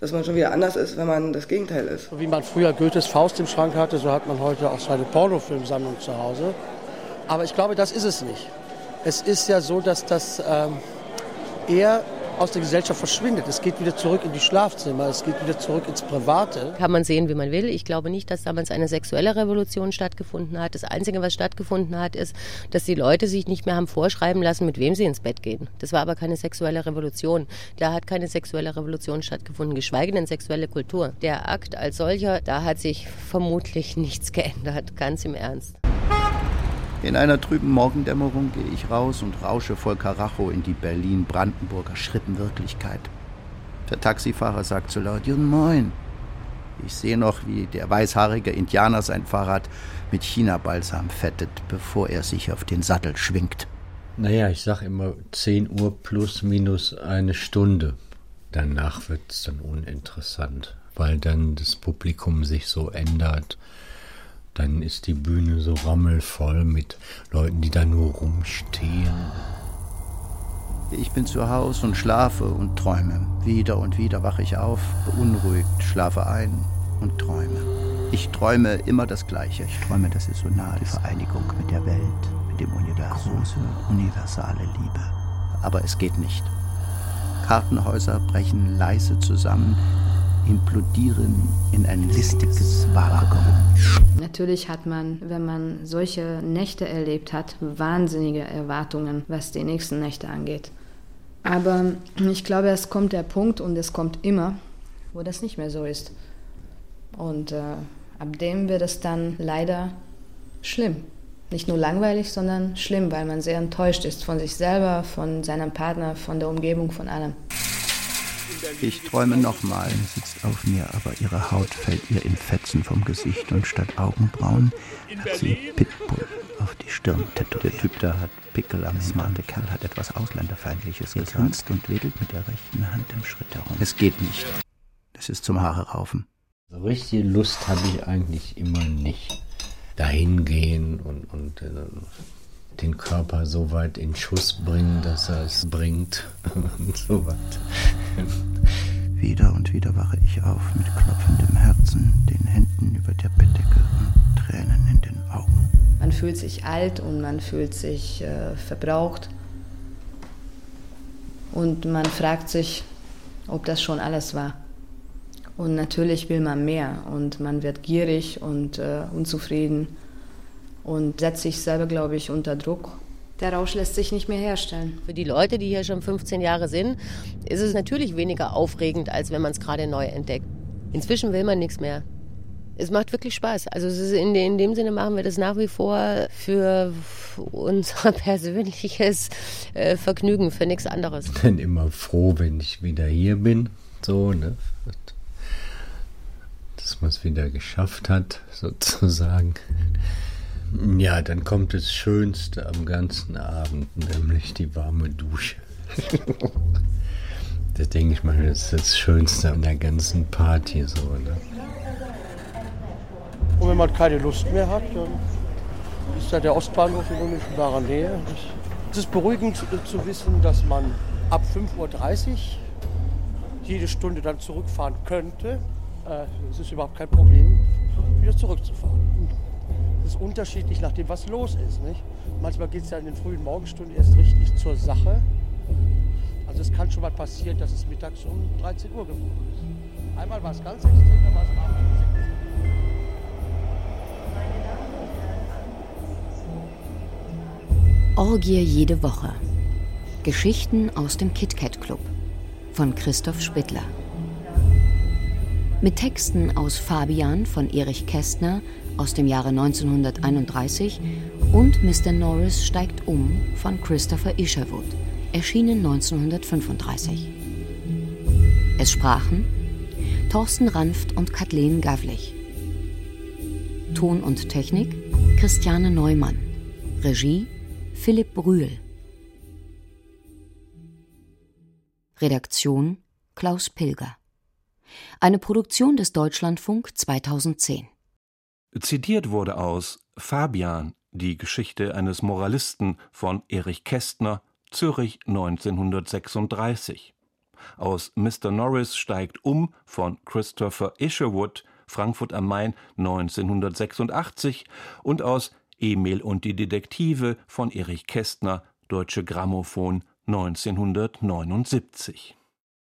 dass man schon wieder anders ist, wenn man das Gegenteil ist. Wie man früher Goethes Faust im Schrank hatte, so hat man heute auch seine Pornofilmsammlung zu Hause. Aber ich glaube, das ist es nicht. Es ist ja so, dass das ähm, eher aus der Gesellschaft verschwindet. Es geht wieder zurück in die Schlafzimmer, es geht wieder zurück ins Private. Kann man sehen, wie man will. Ich glaube nicht, dass damals eine sexuelle Revolution stattgefunden hat. Das Einzige, was stattgefunden hat, ist, dass die Leute sich nicht mehr haben vorschreiben lassen, mit wem sie ins Bett gehen. Das war aber keine sexuelle Revolution. Da hat keine sexuelle Revolution stattgefunden, geschweige denn sexuelle Kultur. Der Akt als solcher, da hat sich vermutlich <laughs> nichts geändert, ganz im Ernst. In einer trüben Morgendämmerung gehe ich raus und rausche voll Karacho in die Berlin-Brandenburger Schrippenwirklichkeit. Der Taxifahrer sagt zu laut, Guten Moin. Ich sehe noch, wie der weißhaarige Indianer sein Fahrrad mit China-Balsam fettet, bevor er sich auf den Sattel schwingt. Naja, ich sag immer 10 Uhr plus minus eine Stunde. Danach wird es dann uninteressant, weil dann das Publikum sich so ändert dann ist die Bühne so rammelvoll mit Leuten, die da nur rumstehen. Ich bin zu Hause und schlafe und träume. Wieder und wieder wache ich auf, beunruhigt, schlafe ein und träume. Ich träume immer das Gleiche. Ich träume, dass es so nah ist. Die Vereinigung mit der Welt, mit dem Universum. Große, universale Liebe. Aber es geht nicht. Kartenhäuser brechen leise zusammen, implodieren in ein listiges Vakuum. Natürlich hat man, wenn man solche Nächte erlebt hat, wahnsinnige Erwartungen, was die nächsten Nächte angeht. Aber ich glaube, es kommt der Punkt und es kommt immer, wo das nicht mehr so ist. Und äh, ab dem wird es dann leider schlimm. Nicht nur langweilig, sondern schlimm, weil man sehr enttäuscht ist von sich selber, von seinem Partner, von der Umgebung, von allem. Ich träume nochmal. Sie sitzt auf mir, aber ihre Haut fällt ihr in Fetzen vom Gesicht und statt Augenbrauen hat sie Pitbull auf die Stirn tätowiert. Der Typ da hat Pickel am smarte Kerl hat etwas Ausländerfeindliches er gesagt und wedelt mit der rechten Hand im Schritt herum. Es geht nicht. Das ist zum Haare raufen. So richtige Lust habe ich eigentlich immer nicht. Dahin gehen und, und äh, den Körper so weit in Schuss bringen, dass er es bringt und <laughs> so was. Wieder und wieder wache ich auf mit klopfendem Herzen, den Händen über der Bettdecke und Tränen in den Augen. Man fühlt sich alt und man fühlt sich äh, verbraucht. Und man fragt sich, ob das schon alles war. Und natürlich will man mehr und man wird gierig und äh, unzufrieden und setzt sich selber, glaube ich, unter Druck. Der Rausch lässt sich nicht mehr herstellen. Für die Leute, die hier schon 15 Jahre sind, ist es natürlich weniger aufregend, als wenn man es gerade neu entdeckt. Inzwischen will man nichts mehr. Es macht wirklich Spaß. Also in, in, dem Sinne machen wir das nach wie vor für unser <laughs> persönliches äh, Vergnügen, für nichts anderes. Ich bin immer froh, wenn ich wieder hier bin. So, ne? Dass man es wieder geschafft hat, <laughs> sozusagen. Ja, dann kommt das Schönste am ganzen Abend, nämlich die warme Dusche. <laughs> das denke ich mal, das ist das Schönste an der ganzen Party so. Ne? Und wenn man keine Lust mehr hat, dann ist da der Ostbahnhof in unmittelbarer Nähe. Es ist beruhigend zu wissen, dass man ab 5.30 Uhr jede Stunde dann zurückfahren könnte. Äh, es ist überhaupt kein Problem, wieder zurückzufahren. Ist unterschiedlich nach dem, was los ist. Nicht? Manchmal geht es ja in den frühen Morgenstunden erst richtig zur Sache. Also es kann schon mal passieren, dass es mittags um 13 Uhr geworden ist. Einmal war es ganz extrem, dann war es abends Orgie jede Woche. Geschichten aus dem KitKat Club von Christoph Spittler. Mit Texten aus Fabian von Erich Kästner aus dem Jahre 1931 und Mr. Norris steigt um von Christopher Isherwood, erschienen 1935. Es sprachen Thorsten Ranft und Kathleen Gavlich. Ton und Technik Christiane Neumann. Regie Philipp Brühl. Redaktion Klaus Pilger. Eine Produktion des Deutschlandfunk 2010. Zitiert wurde aus Fabian, die Geschichte eines Moralisten von Erich Kästner, Zürich 1936. Aus Mr. Norris steigt um von Christopher Isherwood, Frankfurt am Main 1986 und aus Emil und die Detektive von Erich Kästner, Deutsche Grammophon 1979.